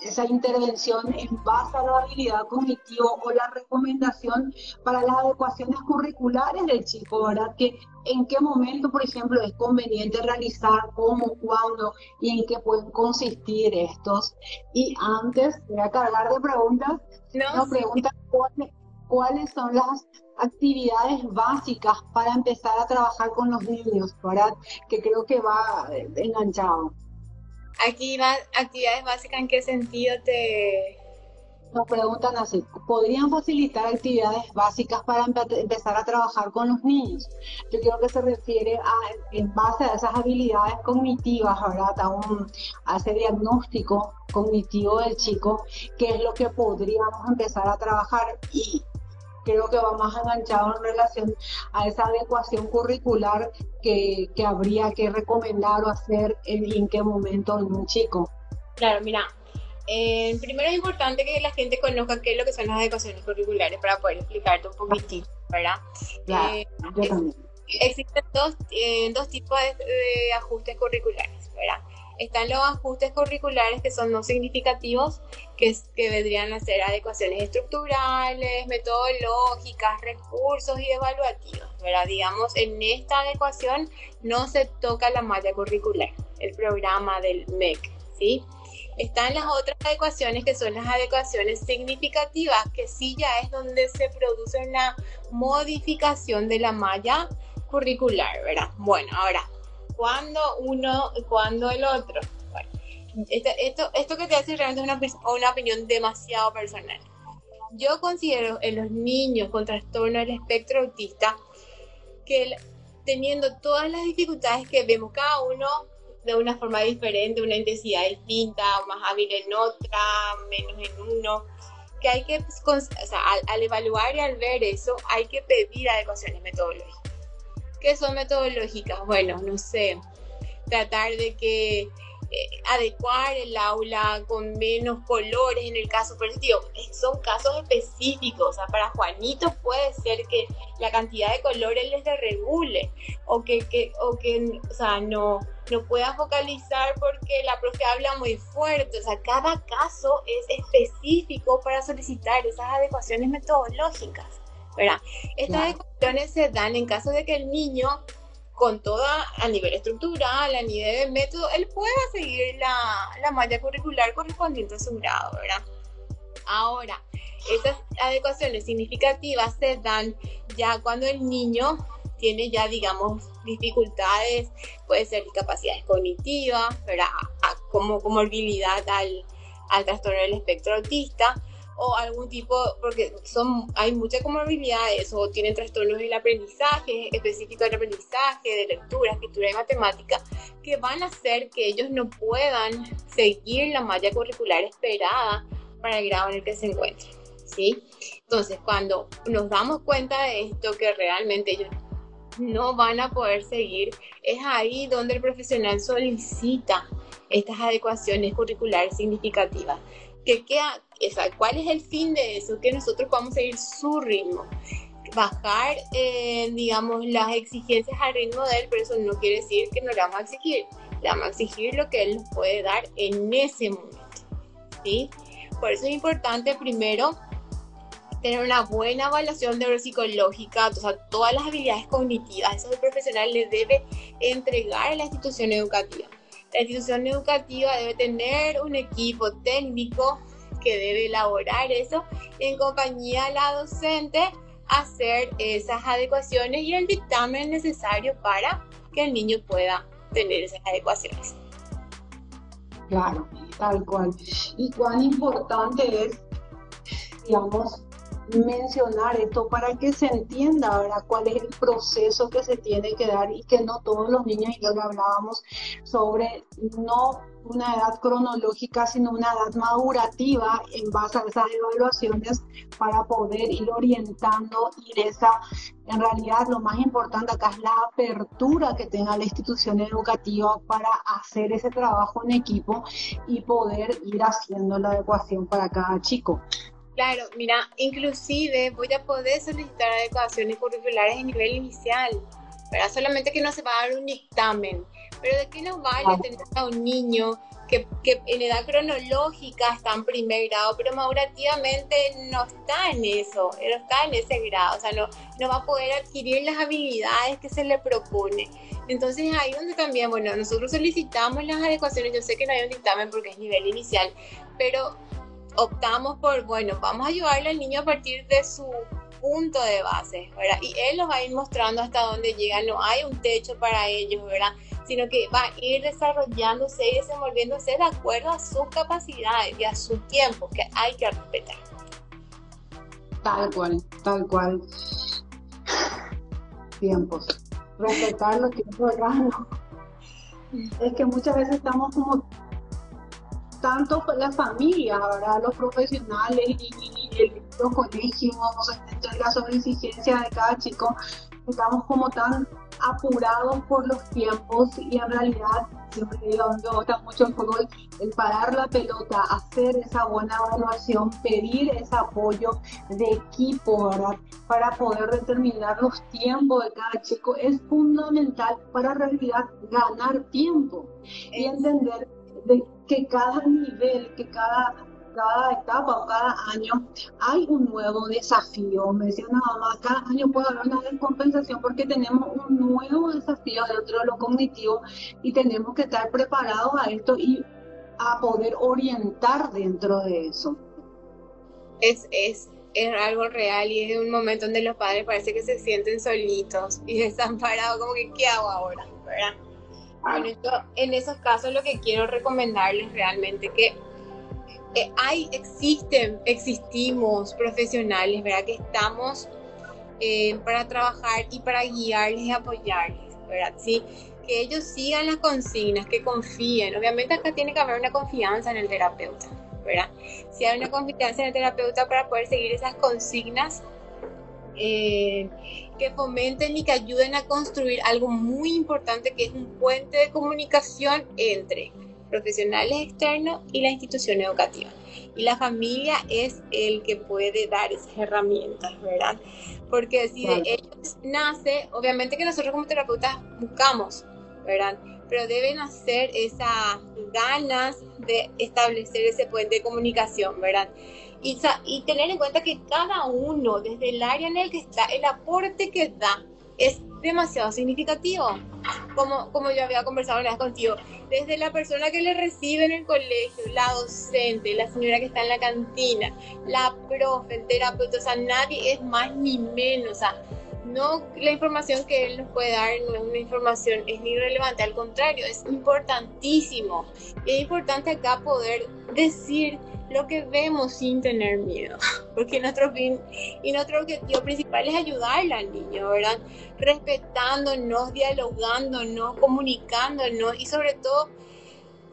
Speaker 1: esa intervención en base a la habilidad cognitiva o la recomendación para las adecuaciones curriculares del chico, ¿verdad? Que en qué momento, por ejemplo, es conveniente realizar, cómo, cuándo y en qué pueden consistir estos. Y antes, voy a cargar de preguntas, no, nos preguntan cuáles, cuáles son las actividades básicas para empezar a trabajar con los niños, ¿verdad? Que creo que va enganchado.
Speaker 2: Aquí va, actividades básicas, ¿en qué sentido te...?
Speaker 1: Nos preguntan así, ¿podrían facilitar actividades básicas para empezar a trabajar con los niños? Yo creo que se refiere a, en base a esas habilidades cognitivas, ¿verdad? A, un, a ese diagnóstico cognitivo del chico, qué es lo que podríamos empezar a trabajar y creo que va más enganchado en relación a esa adecuación curricular que, que habría que recomendar o hacer en, en qué momento en un chico.
Speaker 2: Claro, mira, eh, primero es importante que la gente conozca qué es lo que son las adecuaciones curriculares para poder explicarte un poquitito, ¿verdad?
Speaker 1: Claro, eh, yo también.
Speaker 2: Existen dos, eh, dos tipos de, de ajustes curriculares, ¿verdad? Están los ajustes curriculares que son no significativos, que, que vendrían a ser adecuaciones estructurales, metodológicas, recursos y evaluativos. ¿verdad? Digamos, en esta adecuación no se toca la malla curricular, el programa del MEC. ¿sí? Están las otras adecuaciones que son las adecuaciones significativas, que sí ya es donde se produce una modificación de la malla curricular, ¿verdad? Bueno, ahora cuando uno, cuando el otro. esto, esto que te hace realmente es una, una opinión demasiado personal. Yo considero en los niños con trastorno del espectro autista que teniendo todas las dificultades que vemos cada uno de una forma diferente, una intensidad distinta, más hábil en otra, menos en uno, que hay que, o sea, al, al evaluar y al ver eso, hay que pedir adecuaciones metodológicas. ¿Qué son metodológicas? Bueno, no sé, tratar de que eh, adecuar el aula con menos colores en el caso, pero digo, son casos específicos, o sea, para Juanito puede ser que la cantidad de colores les desregule o que, que, o que o sea, no, no pueda focalizar porque la profe habla muy fuerte, o sea, cada caso es específico para solicitar esas adecuaciones metodológicas. ¿Verdad? Estas adecuaciones se dan en caso de que el niño, con toda, a nivel estructural, a nivel de método, él pueda seguir la, la malla curricular correspondiente a su grado, ¿verdad? Ahora, estas adecuaciones significativas se dan ya cuando el niño tiene ya, digamos, dificultades, puede ser discapacidades cognitivas, ¿verdad? como comorbilidad al, al trastorno del espectro autista, o algún tipo, porque son, hay muchas comorbilidades o tienen trastornos del aprendizaje, específico del aprendizaje, de lectura, escritura y matemática, que van a hacer que ellos no puedan seguir la malla curricular esperada para el grado en el que se encuentren. ¿sí? Entonces, cuando nos damos cuenta de esto, que realmente ellos no van a poder seguir, es ahí donde el profesional solicita estas adecuaciones curriculares significativas que queda, ¿cuál es el fin de eso? Que nosotros podamos seguir su ritmo. Bajar, eh, digamos, las exigencias al ritmo de él, pero eso no quiere decir que no le vamos a exigir. Le vamos a exigir lo que él nos puede dar en ese momento. ¿sí? Por eso es importante primero tener una buena evaluación neuropsicológica, o sea, todas las habilidades cognitivas, eso el profesional le debe entregar a la institución educativa. La institución educativa debe tener un equipo técnico que debe elaborar eso en compañía de la docente, hacer esas adecuaciones y el dictamen necesario para que el niño pueda tener esas adecuaciones.
Speaker 1: Claro, tal cual. Y cuán importante es, digamos, mencionar esto para que se entienda ¿verdad? cuál es el proceso que se tiene que dar y que no todos los niños, y lo que hablábamos sobre no una edad cronológica, sino una edad madurativa en base a esas evaluaciones para poder ir orientando y esa, en realidad lo más importante acá es la apertura que tenga la institución educativa para hacer ese trabajo en equipo y poder ir haciendo la adecuación para cada chico.
Speaker 2: Claro, mira, inclusive voy a poder solicitar adecuaciones curriculares en nivel inicial, pero solamente que no se va a dar un dictamen. Pero de qué nos vale tener a un niño que, en edad cronológica está en primer grado, pero madurativamente no está en eso, no está en ese grado, o sea, no, no va a poder adquirir las habilidades que se le propone. Entonces ahí donde también, bueno, nosotros solicitamos las adecuaciones, yo sé que no hay un dictamen porque es nivel inicial, pero optamos por, bueno, vamos a ayudarle al niño a partir de su punto de base, ¿verdad? Y él los va a ir mostrando hasta dónde llega, no hay un techo para ellos, ¿verdad? Sino que va a ir desarrollándose y desenvolviéndose de acuerdo a sus capacidades y a su tiempo, que hay que respetar.
Speaker 1: Tal cual, tal cual. Tiempos. Respetar los tiempos de rango. Es que muchas veces estamos como tanto la familia, ¿verdad? los profesionales y, los colegios, la sobreexigencia de cada chico, estamos como tan apurados por los tiempos y en realidad, siempre digo, me gusta mucho el fútbol, el parar la pelota, hacer esa buena evaluación, pedir ese apoyo de equipo, ¿verdad? Para poder determinar los tiempos de cada chico es fundamental para en realidad ganar tiempo y entender de que cada nivel, que cada, etapa o cada año hay un nuevo desafío. Me decía una mamá, cada año puede haber una descompensación porque tenemos un nuevo desafío dentro de lo cognitivo y tenemos que estar preparados a esto y a poder orientar dentro de eso.
Speaker 2: Es, es, es algo real y es un momento donde los padres parece que se sienten solitos y desamparados, como que ¿qué hago ahora? ¿verdad? En esos casos lo que quiero recomendarles realmente que eh, hay, existen, existimos profesionales, ¿verdad? Que estamos eh, para trabajar y para guiarles y apoyarles, ¿verdad? Sí, que ellos sigan las consignas, que confíen. Obviamente acá tiene que haber una confianza en el terapeuta, ¿verdad? Si hay una confianza en el terapeuta para poder seguir esas consignas, eh, que fomenten y que ayuden a construir algo muy importante que es un puente de comunicación entre profesionales externos y la institución educativa. Y la familia es el que puede dar esas herramientas, ¿verdad? Porque si de ellos nace, obviamente que nosotros como terapeutas buscamos, ¿verdad? Pero deben hacer esas ganas de establecer ese puente de comunicación, ¿verdad? Y, tener en cuenta que cada uno, desde el área en el que está, el aporte que da es demasiado significativo. Como, como yo había conversado una vez contigo, desde la persona que le recibe en el colegio, la docente, la señora que está en la cantina, la profe, el terapeuta, o sea, nadie es más ni menos. O sea, no la información que él nos puede dar no es una información, es irrelevante, al contrario, es importantísimo. Y es importante acá poder decir lo que vemos sin tener miedo, porque nuestro fin y nuestro objetivo principal es ayudarle al niño, ¿verdad? Respetándonos, dialogándonos, comunicándonos y sobre todo,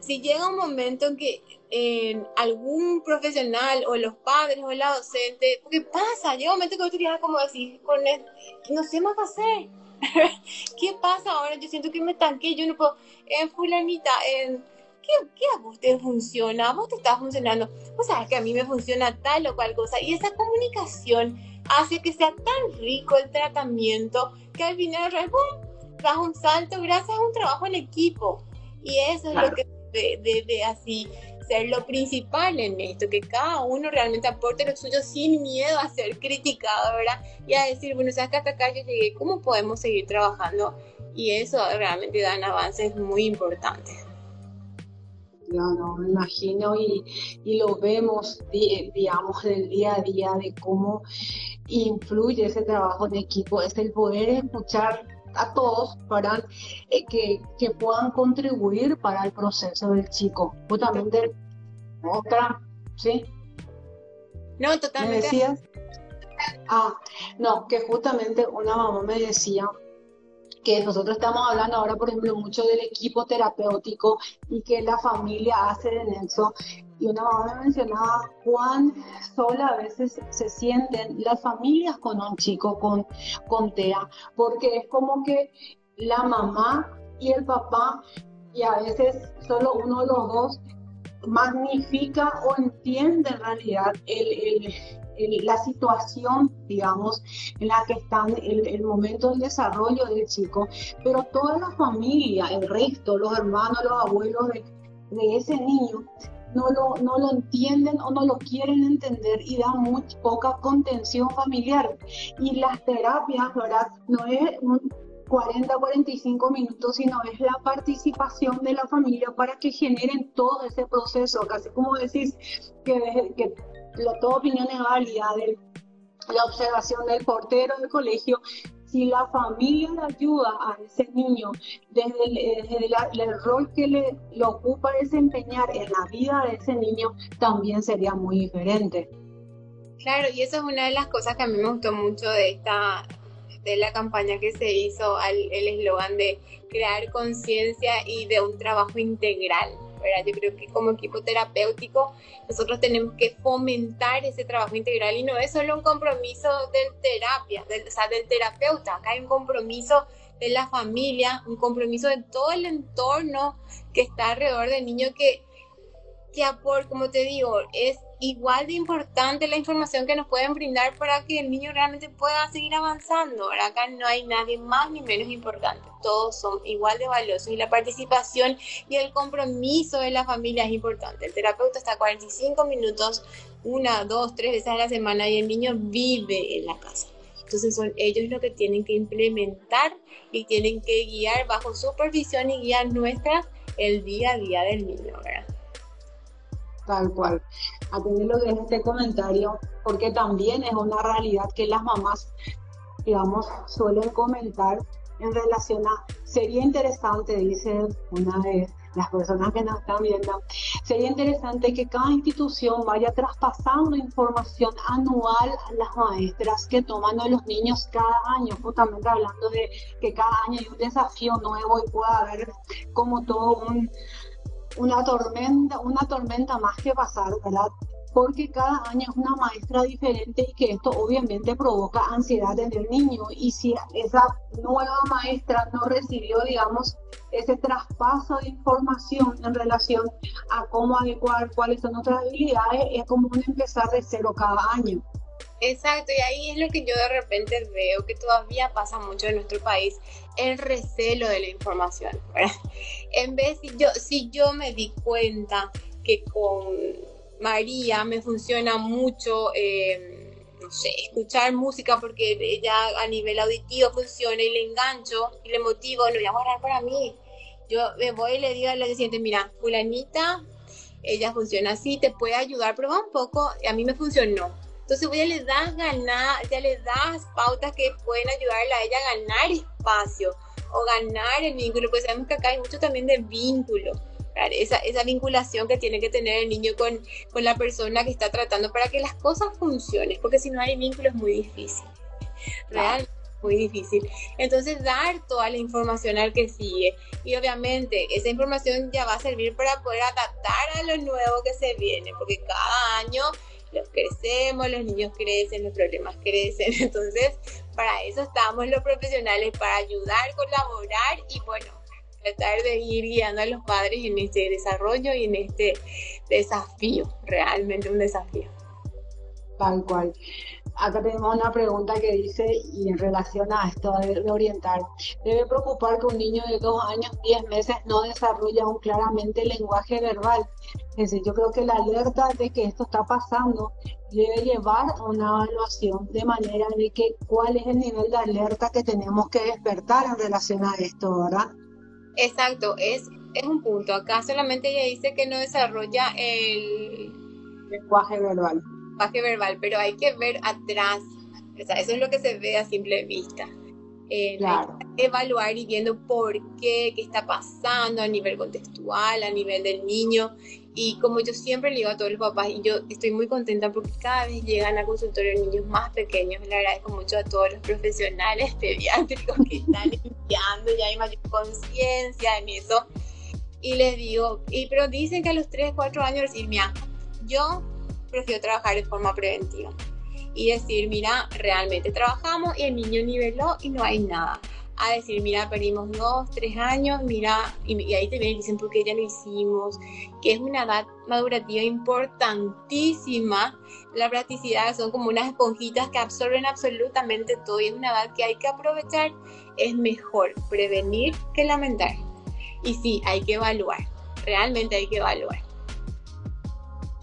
Speaker 2: si llega un momento en que en algún profesional o los padres o la docente, ¿qué pasa? Llega un momento que tú te como decir, con él, no sé más qué hacer. ¿Qué pasa ahora? Yo siento que me tanqué, yo no puedo, en fulanita, en ¿qué, a vos te funciona? ¿A vos te está funcionando? Vos sabes que a mí me funciona tal o cual cosa. Y esa comunicación hace que sea tan rico el tratamiento que al final, ¡pum! das un salto gracias a un trabajo en equipo. Y eso es lo que debe, así ser lo principal en esto, que cada uno realmente aporte lo suyo sin miedo a ser criticado, ¿verdad? Y a decir, bueno, sabes que hasta acá yo llegué, ¿cómo podemos seguir trabajando? Y eso realmente dan avances muy importantes
Speaker 1: no me imagino y, lo vemos, digamos, del día a día de cómo influye ese trabajo en equipo, es el poder escuchar a todos para eh, que, puedan contribuir para el proceso del chico. Justamente, otra, ¿sí?
Speaker 2: No, totalmente.
Speaker 1: ¿Me decías? Ah, no, que justamente una mamá me decía que nosotros estamos hablando ahora, por ejemplo, mucho del equipo terapéutico y que la familia hace en eso. Y una mamá me mencionaba cuán sola a veces se sienten las familias con un chico con, con TEA, porque es como que la mamá y el papá, y a veces solo uno de los dos, magnifica o entiende en realidad el, la situación, digamos, en la que están, el, el, momento del desarrollo del chico, pero toda la familia, el resto, los hermanos, los abuelos, de ese niño no lo, no lo entienden o no lo quieren entender y da muy poca contención familiar. Y las terapias, ¿verdad? No es un 40, 45 minutos, sino es la participación de la familia para que generen todo ese proceso, casi como decís que, que la, toda opinión es válida de la observación del portero del colegio, si la familia le ayuda a ese niño desde, el, rol que le, ocupa desempeñar en la vida de ese niño, también sería muy diferente.
Speaker 2: Claro, y eso es una de las cosas que a mí me gustó mucho de esta de la campaña que se hizo, el eslogan de crear conciencia y de un trabajo integral. Yo creo que como equipo terapéutico nosotros tenemos que fomentar ese trabajo integral y no es solo un compromiso del terapia, del, o sea, del terapeuta, acá hay un compromiso de la familia, un compromiso de todo el entorno que está alrededor del niño que, que por, como te digo, es igual de importante la información que nos pueden brindar para que el niño realmente pueda seguir avanzando. Acá no hay nadie más ni menos importante. Todos son igual de valiosos y la participación y el compromiso de la familia es importante. El terapeuta está 45 minutos, una, dos, tres veces a la semana y el niño vive en la casa. Entonces son ellos los que tienen que implementar y tienen que guiar bajo supervisión y guía nuestra el día a día del niño, ¿verdad?
Speaker 1: Tal cual. Atenderlo de este comentario, porque también es una realidad que las mamás, digamos, suelen comentar en relación a, sería interesante, dice una de las personas que nos están viendo, sería interesante que cada institución vaya traspasando información anual a las maestras que toman a los niños cada año, justamente hablando de que cada año hay un desafío nuevo y pueda haber como todo un una tormenta, una tormenta más que pasar, ¿verdad? Porque cada año es una maestra diferente y que esto obviamente provoca ansiedad en el niño. Y si esa nueva maestra no recibió, digamos, ese traspaso de información en relación a cómo adecuar cuáles son nuestras habilidades, es como un empezar de cero cada año.
Speaker 2: Exacto, y ahí es lo que yo de repente veo que todavía pasa mucho en nuestro país, el recelo de la información. En vez, si yo, si yo me di cuenta que con María me funciona mucho, em, no sé, escuchar música porque ella a nivel auditivo funciona y le engancho y le motivo, lo voy a guardar para mí. Yo me voy y le digo a la siguiente, mira, fulanita, ella funciona así, te puede ayudar, prueba un poco, a mí me funcionó entonces voy a le das ganar, ya le das pautas que pueden ayudarle a ella a ganar espacio o ganar el vínculo, pues sabemos que acá hay mucho también de vínculo. Esa, esa, vinculación que tiene que tener el niño con, con la persona que está tratando para que las cosas funcionen, porque si no hay vínculo es muy difícil. Realmente muy difícil. Entonces, dar toda la información al que sigue. Y obviamente, esa información ya va a servir para poder adaptar a lo nuevo que se viene, porque cada año los crecemos, los niños crecen, los problemas crecen. Entonces, para eso estamos los profesionales, para ayudar, colaborar y bueno, tratar de ir guiando a los padres en este desarrollo y en este desafío, realmente un desafío.
Speaker 1: Tal cual. Acá tenemos una pregunta que dice, y en relación a esto de, orientar, ¿debe preocupar que un niño de dos años, diez meses no desarrolla un claramente lenguaje verbal? Es decir, yo creo que la alerta de que esto está pasando debe llevar a una evaluación de manera de que cuál es el nivel de alerta que tenemos que despertar en relación a esto, ¿verdad?
Speaker 2: Exacto, es, es un punto. Acá solamente ella dice que no desarrolla el
Speaker 1: lenguaje verbal
Speaker 2: verbal, pero hay que ver atrás. eso es lo que se ve a simple vista. Eh, evaluar y viendo por qué, qué está pasando a nivel contextual, a nivel del niño. Y como yo siempre le digo a todos los papás, y yo estoy muy contenta porque cada vez llegan a consultorio niños más pequeños, le agradezco mucho a todos los profesionales pediátricos que están limpiando, ya hay mayor conciencia en eso. Y les digo, y, pero dicen que a los 3, 4 años decir, mira, yo prefiero trabajar de forma preventiva y decir, mira, realmente trabajamos y el niño niveló y no hay nada. A decir, mira, perdimos dos, tres años, mira, y, ahí te vienen y dicen, ¿por qué ya lo hicimos? Que es una edad madurativa importantísima. La practicidad son como unas esponjitas que absorben absolutamente todo y es una edad que hay que aprovechar. Es mejor prevenir que lamentar. Y sí, hay que evaluar realmente hay que evaluar.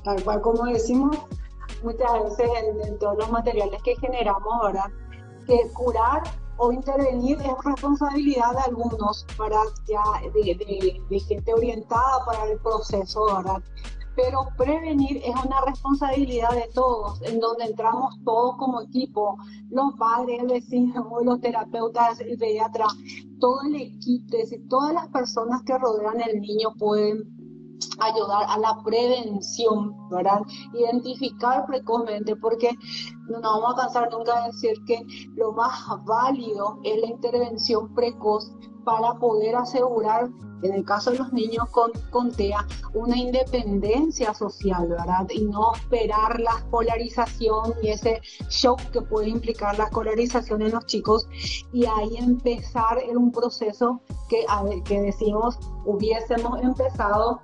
Speaker 1: Tal cual como decimos muchas veces en, todos los materiales que generamos, ¿verdad? Que curar o intervenir es responsabilidad de algunos, para Ya de, de gente orientada para el proceso, ¿verdad? pero prevenir es una responsabilidad de todos, en donde entramos todos como equipo, los padres, el vecino, los terapeutas, el pediatra, todo el equipo, es decir, todas las personas que rodean al niño pueden ayudar a la prevención, ¿verdad? Identificar precozmente, porque no nos vamos a cansar nunca de decir que lo más válido es la intervención precoz para poder asegurar, en el caso de los niños con, con TEA, una independencia social, ¿verdad? Y no esperar la escolarización y ese shock que puede implicar la escolarización en los chicos y ahí empezar en un proceso que, que decimos hubiésemos empezado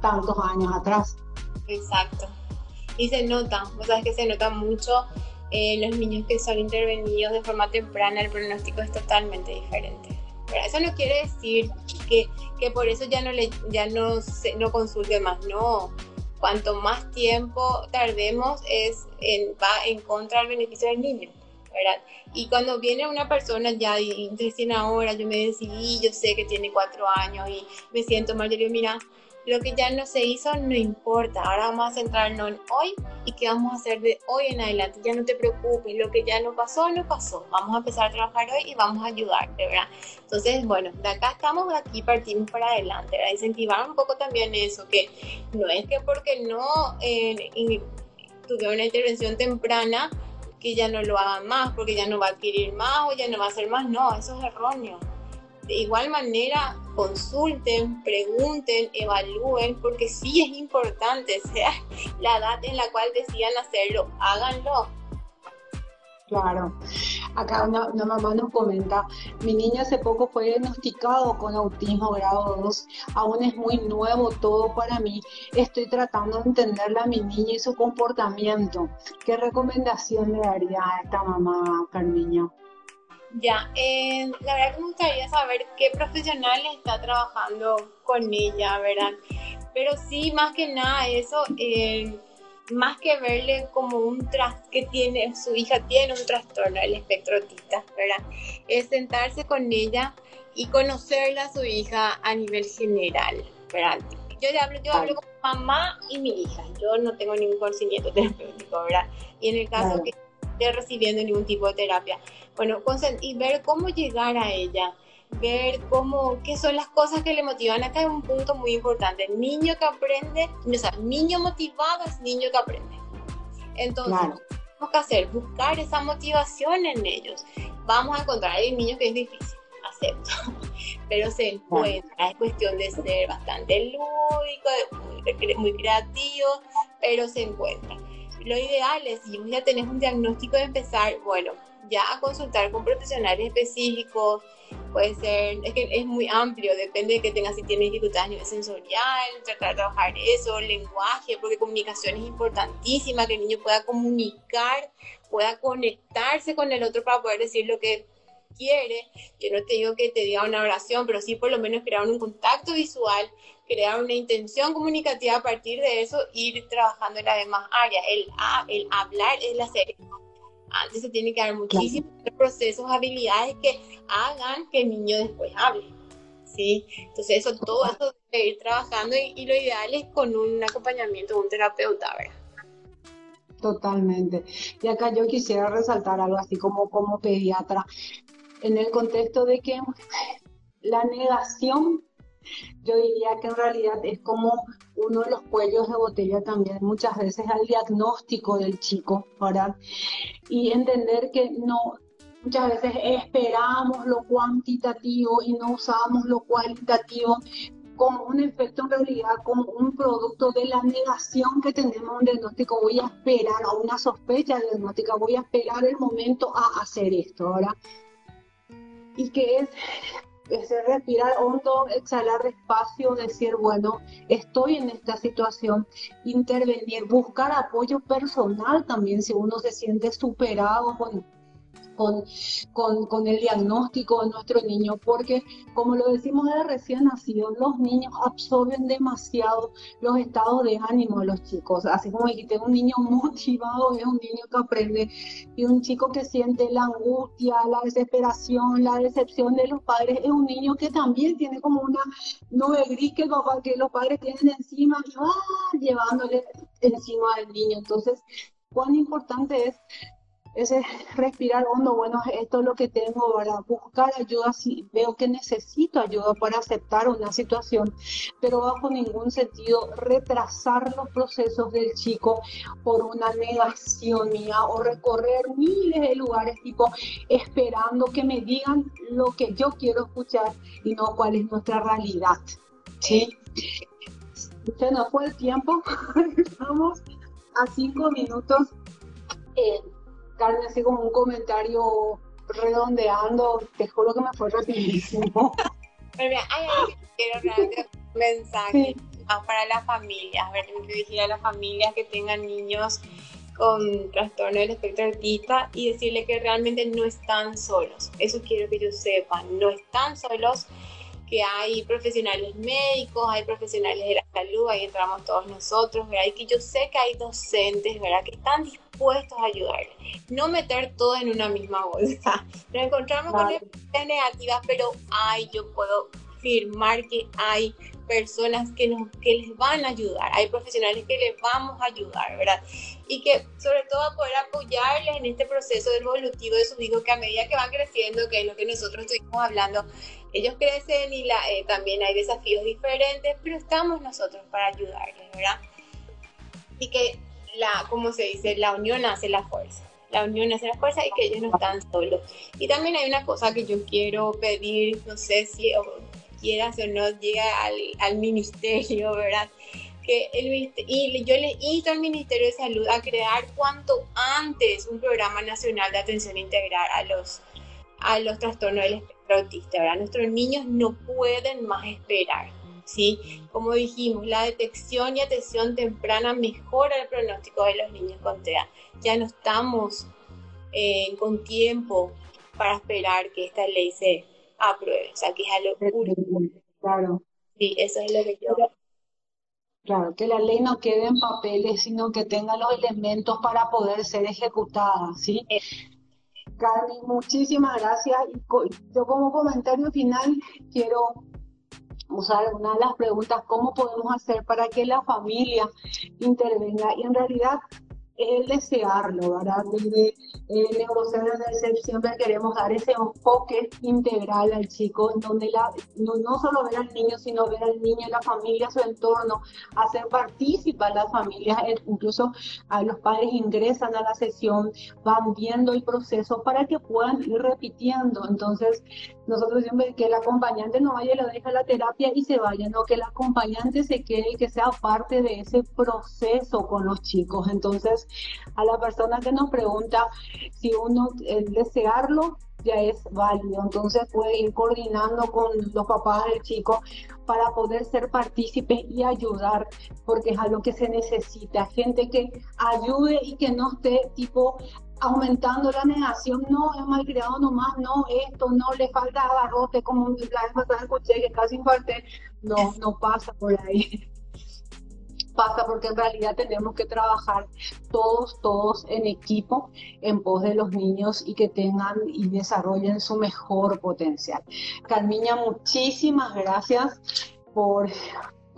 Speaker 1: tantos años atrás.
Speaker 2: Exacto. Y se nota, o sea, es que se nota mucho en los niños que son intervenidos de forma temprana, el pronóstico es totalmente diferente. Pero eso no quiere decir que, que por eso ya no, le, ya no, se, no consulte más, no. Cuanto más tiempo tardemos es en, va en contra del beneficio del niño. ¿verdad? Y cuando viene una persona ya y recién ahora yo me decidí, yo sé que tiene cuatro años y me siento mal, yo digo, mira, lo que ya no se hizo no importa, ahora vamos a centrarnos en hoy y qué vamos a hacer de hoy en adelante. Ya no te preocupes, lo que ya no pasó, no pasó. Vamos a empezar a trabajar hoy y vamos a ayudarte, ¿verdad? Entonces, bueno, de acá estamos, de aquí partimos para adelante, ¿verdad? Incentivar un poco también eso, que no es que porque no eh, tuvieron una intervención temprana, que ya no lo hagan más, porque ya no va a adquirir más o ya no va a hacer más. No, eso es erróneo de igual manera consulten, pregunten, evalúen, porque sí es importante, sea la edad en la cual decidan hacerlo, háganlo.
Speaker 1: Claro. Acá una, mamá nos comenta, mi niña hace poco fue diagnosticado con autismo grado 2, aún es muy nuevo todo para mí, estoy tratando de entenderla a mi niña y su comportamiento. ¿Qué recomendación le daría a esta mamá, Carmiña?
Speaker 2: Ya, eh, la verdad que me gustaría saber qué profesional está trabajando con ella, ¿verdad? Pero sí, más que nada eso, eh, más que verle como un tras que tiene, su hija tiene un trastorno del espectro autista, ¿verdad? Es sentarse con ella y conocerla a su hija a nivel general, ¿verdad? Yo hablo, yo hablo con mamá y mi hija, yo no tengo ningún conocimiento terapéutico, ¿verdad? Y en el caso que esté recibiendo ningún tipo de terapia, bueno, y ver cómo llegar a ella, ver cómo, qué son las cosas que le motivan. Acá hay un punto muy importante. El niño que aprende, o sea, niño motivado es niño que aprende. Entonces, tenemos que hacer? Buscar esa motivación en ellos. Vamos a encontrar, hay niños que es difícil, acepto, pero se encuentra. Es cuestión de ser bastante lúdico, muy, muy creativo, pero se encuentra. Lo ideal es, si ya tenés un diagnóstico de empezar, bueno, ya a consultar con profesionales específicos, puede ser, es que es muy amplio, depende de que tenga, si tiene dificultades a nivel sensorial, tratar de trabajar eso, lenguaje, porque comunicación es importantísima, que el niño pueda comunicar, pueda conectarse con el otro para poder decir lo que quiere. Yo no te digo que te diga una oración, pero sí por lo menos crear un contacto visual, crear una intención comunicativa a partir de eso, ir trabajando en las demás áreas. El, el hablar es la serie antes se tiene que dar muchísimos procesos, habilidades que hagan que el niño después hable. ¿sí? Entonces, eso, todo eso debe ir trabajando y, lo ideal es con un acompañamiento de un terapeuta, ¿verdad?
Speaker 1: Totalmente. Y acá yo quisiera resaltar algo así como, como pediatra, en el contexto de que la negación yo diría que en realidad es como uno de los cuellos de botella también muchas veces al diagnóstico del chico, ¿verdad? Y entender que no, muchas veces esperamos lo cuantitativo y no usamos lo cualitativo como un efecto en realidad, como un producto de la negación que tenemos un diagnóstico. Voy a esperar a una sospecha diagnóstica, voy a esperar el momento a hacer esto, ¿verdad? Y que es es respirar hondo, exhalar despacio, decir, bueno, estoy en esta situación, intervenir, buscar apoyo personal también si uno se siente superado con, con, con, con, el diagnóstico de nuestro niño, porque como lo decimos de recién nacido, los niños absorben demasiado los estados de ánimo de los chicos. Así como dijiste, un niño motivado es un niño que aprende y un chico que siente la angustia, la desesperación, la decepción de los padres es un niño que también tiene como una nube gris que, que los padres tienen encima llevándole encima del niño. Entonces, cuán importante es ese respirar hondo, bueno, esto es lo que tengo para buscar ayuda si veo que necesito ayuda para aceptar una situación, pero bajo ningún sentido retrasar los procesos del chico por una negación mía o recorrer miles de lugares tipo esperando que me digan lo que yo quiero escuchar y no cuál es nuestra realidad. ¿sí? Se nos fue el tiempo, estamos a cinco minutos. Eh, Carmen, así como un comentario redondeando, te juro que me fue rapidísimo.
Speaker 2: Pero mira, que quiero realmente un mensaje para las familias, ver, dirigir a las familias que tengan niños con trastorno del espectro autista y decirle que realmente no están solos. Eso quiero que ellos sepan, no están solos que hay profesionales médicos, hay profesionales de la salud, ahí entramos todos nosotros, ¿verdad? Y que yo sé que hay docentes, ¿verdad? Que están dispuestos a ayudar. No meter todo en una misma bolsa. Nos encontramos con experiencias negativas, pero ay, yo puedo afirmar que hay personas que, nos, que les van a ayudar, hay profesionales que les vamos a ayudar, ¿verdad? Y que sobre todo poder apoyarles en este proceso evolutivo de sus hijos que a medida que van creciendo, que es lo que nosotros estuvimos hablando, ellos crecen y la, eh, también hay desafíos diferentes, pero estamos nosotros para ayudarles, ¿verdad? Y que, la, como se dice, la unión hace la fuerza. La unión hace la fuerza y que ellos no están solos. Y también hay una cosa que yo quiero pedir, no sé si quieras o no, llega al, al ministerio, ¿verdad? Que el, y yo le insto al Ministerio de Salud a crear cuanto antes un programa nacional de atención integral a los, a los trastornos del espectro autista, ¿verdad? Nuestros niños no pueden más esperar, ¿sí? Como dijimos, la detección y atención temprana mejora el pronóstico de los niños con TEA. Ya no estamos eh, con tiempo para esperar que esta ley se apruebe, o sea, que es algo urgente.
Speaker 1: Claro.
Speaker 2: Sí, eso es lo que yo...
Speaker 1: Claro, que la ley no quede en papeles, sino que tenga los elementos para poder ser ejecutada, ¿sí? Eh, Carmen, muchísimas gracias. Yo como comentario final quiero usar una de las preguntas, ¿cómo podemos hacer para que la familia intervenga? Y en realidad el desearlo, ¿verdad? Desde el neurocentro siempre queremos dar ese enfoque integral al chico, donde la, no, solo ver al niño, sino ver al niño, la familia, su entorno, hacer participar a las familias, eh, incluso a los padres ingresan a la sesión, van viendo el proceso para que puedan ir repitiendo. Entonces, nosotros siempre que el acompañante no vaya y lo deje la terapia y se vaya, no que el acompañante se quede y que sea parte de ese proceso con los chicos. Entonces, a la persona que nos pregunta si uno el desearlo ya es válido, entonces puede ir coordinando con los papás del chico para poder ser partícipes y ayudar, porque es algo que se necesita, gente que ayude y que no esté tipo aumentando la negación, no, es malcriado nomás, no, esto, no, le falta agarrote, como la vez pasada escuché que casi infarté, no, no pasa por ahí pasa porque en realidad tenemos que trabajar todos, todos en equipo en pos de los niños y que tengan y desarrollen su mejor potencial. Carmiña, muchísimas gracias por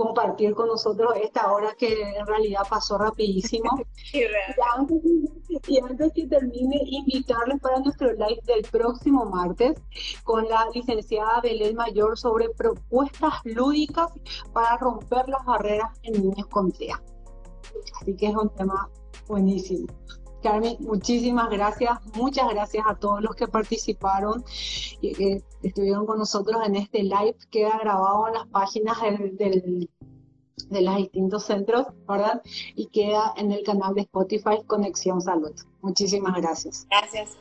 Speaker 1: compartir con nosotros esta hora que en realidad pasó rapidísimo. y, antes, que termine, invitarles para nuestro live del próximo martes con la licenciada Belén Mayor sobre propuestas lúdicas para romper las barreras en niños con TEA. Así que es un tema buenísimo. Carmen, muchísimas gracias. Muchas gracias a todos los que participaron y que estuvieron con nosotros en este live. Queda grabado en las páginas del, de los distintos centros, ¿verdad? Y queda en el canal de Spotify Conexión Salud. Muchísimas gracias.
Speaker 2: Gracias.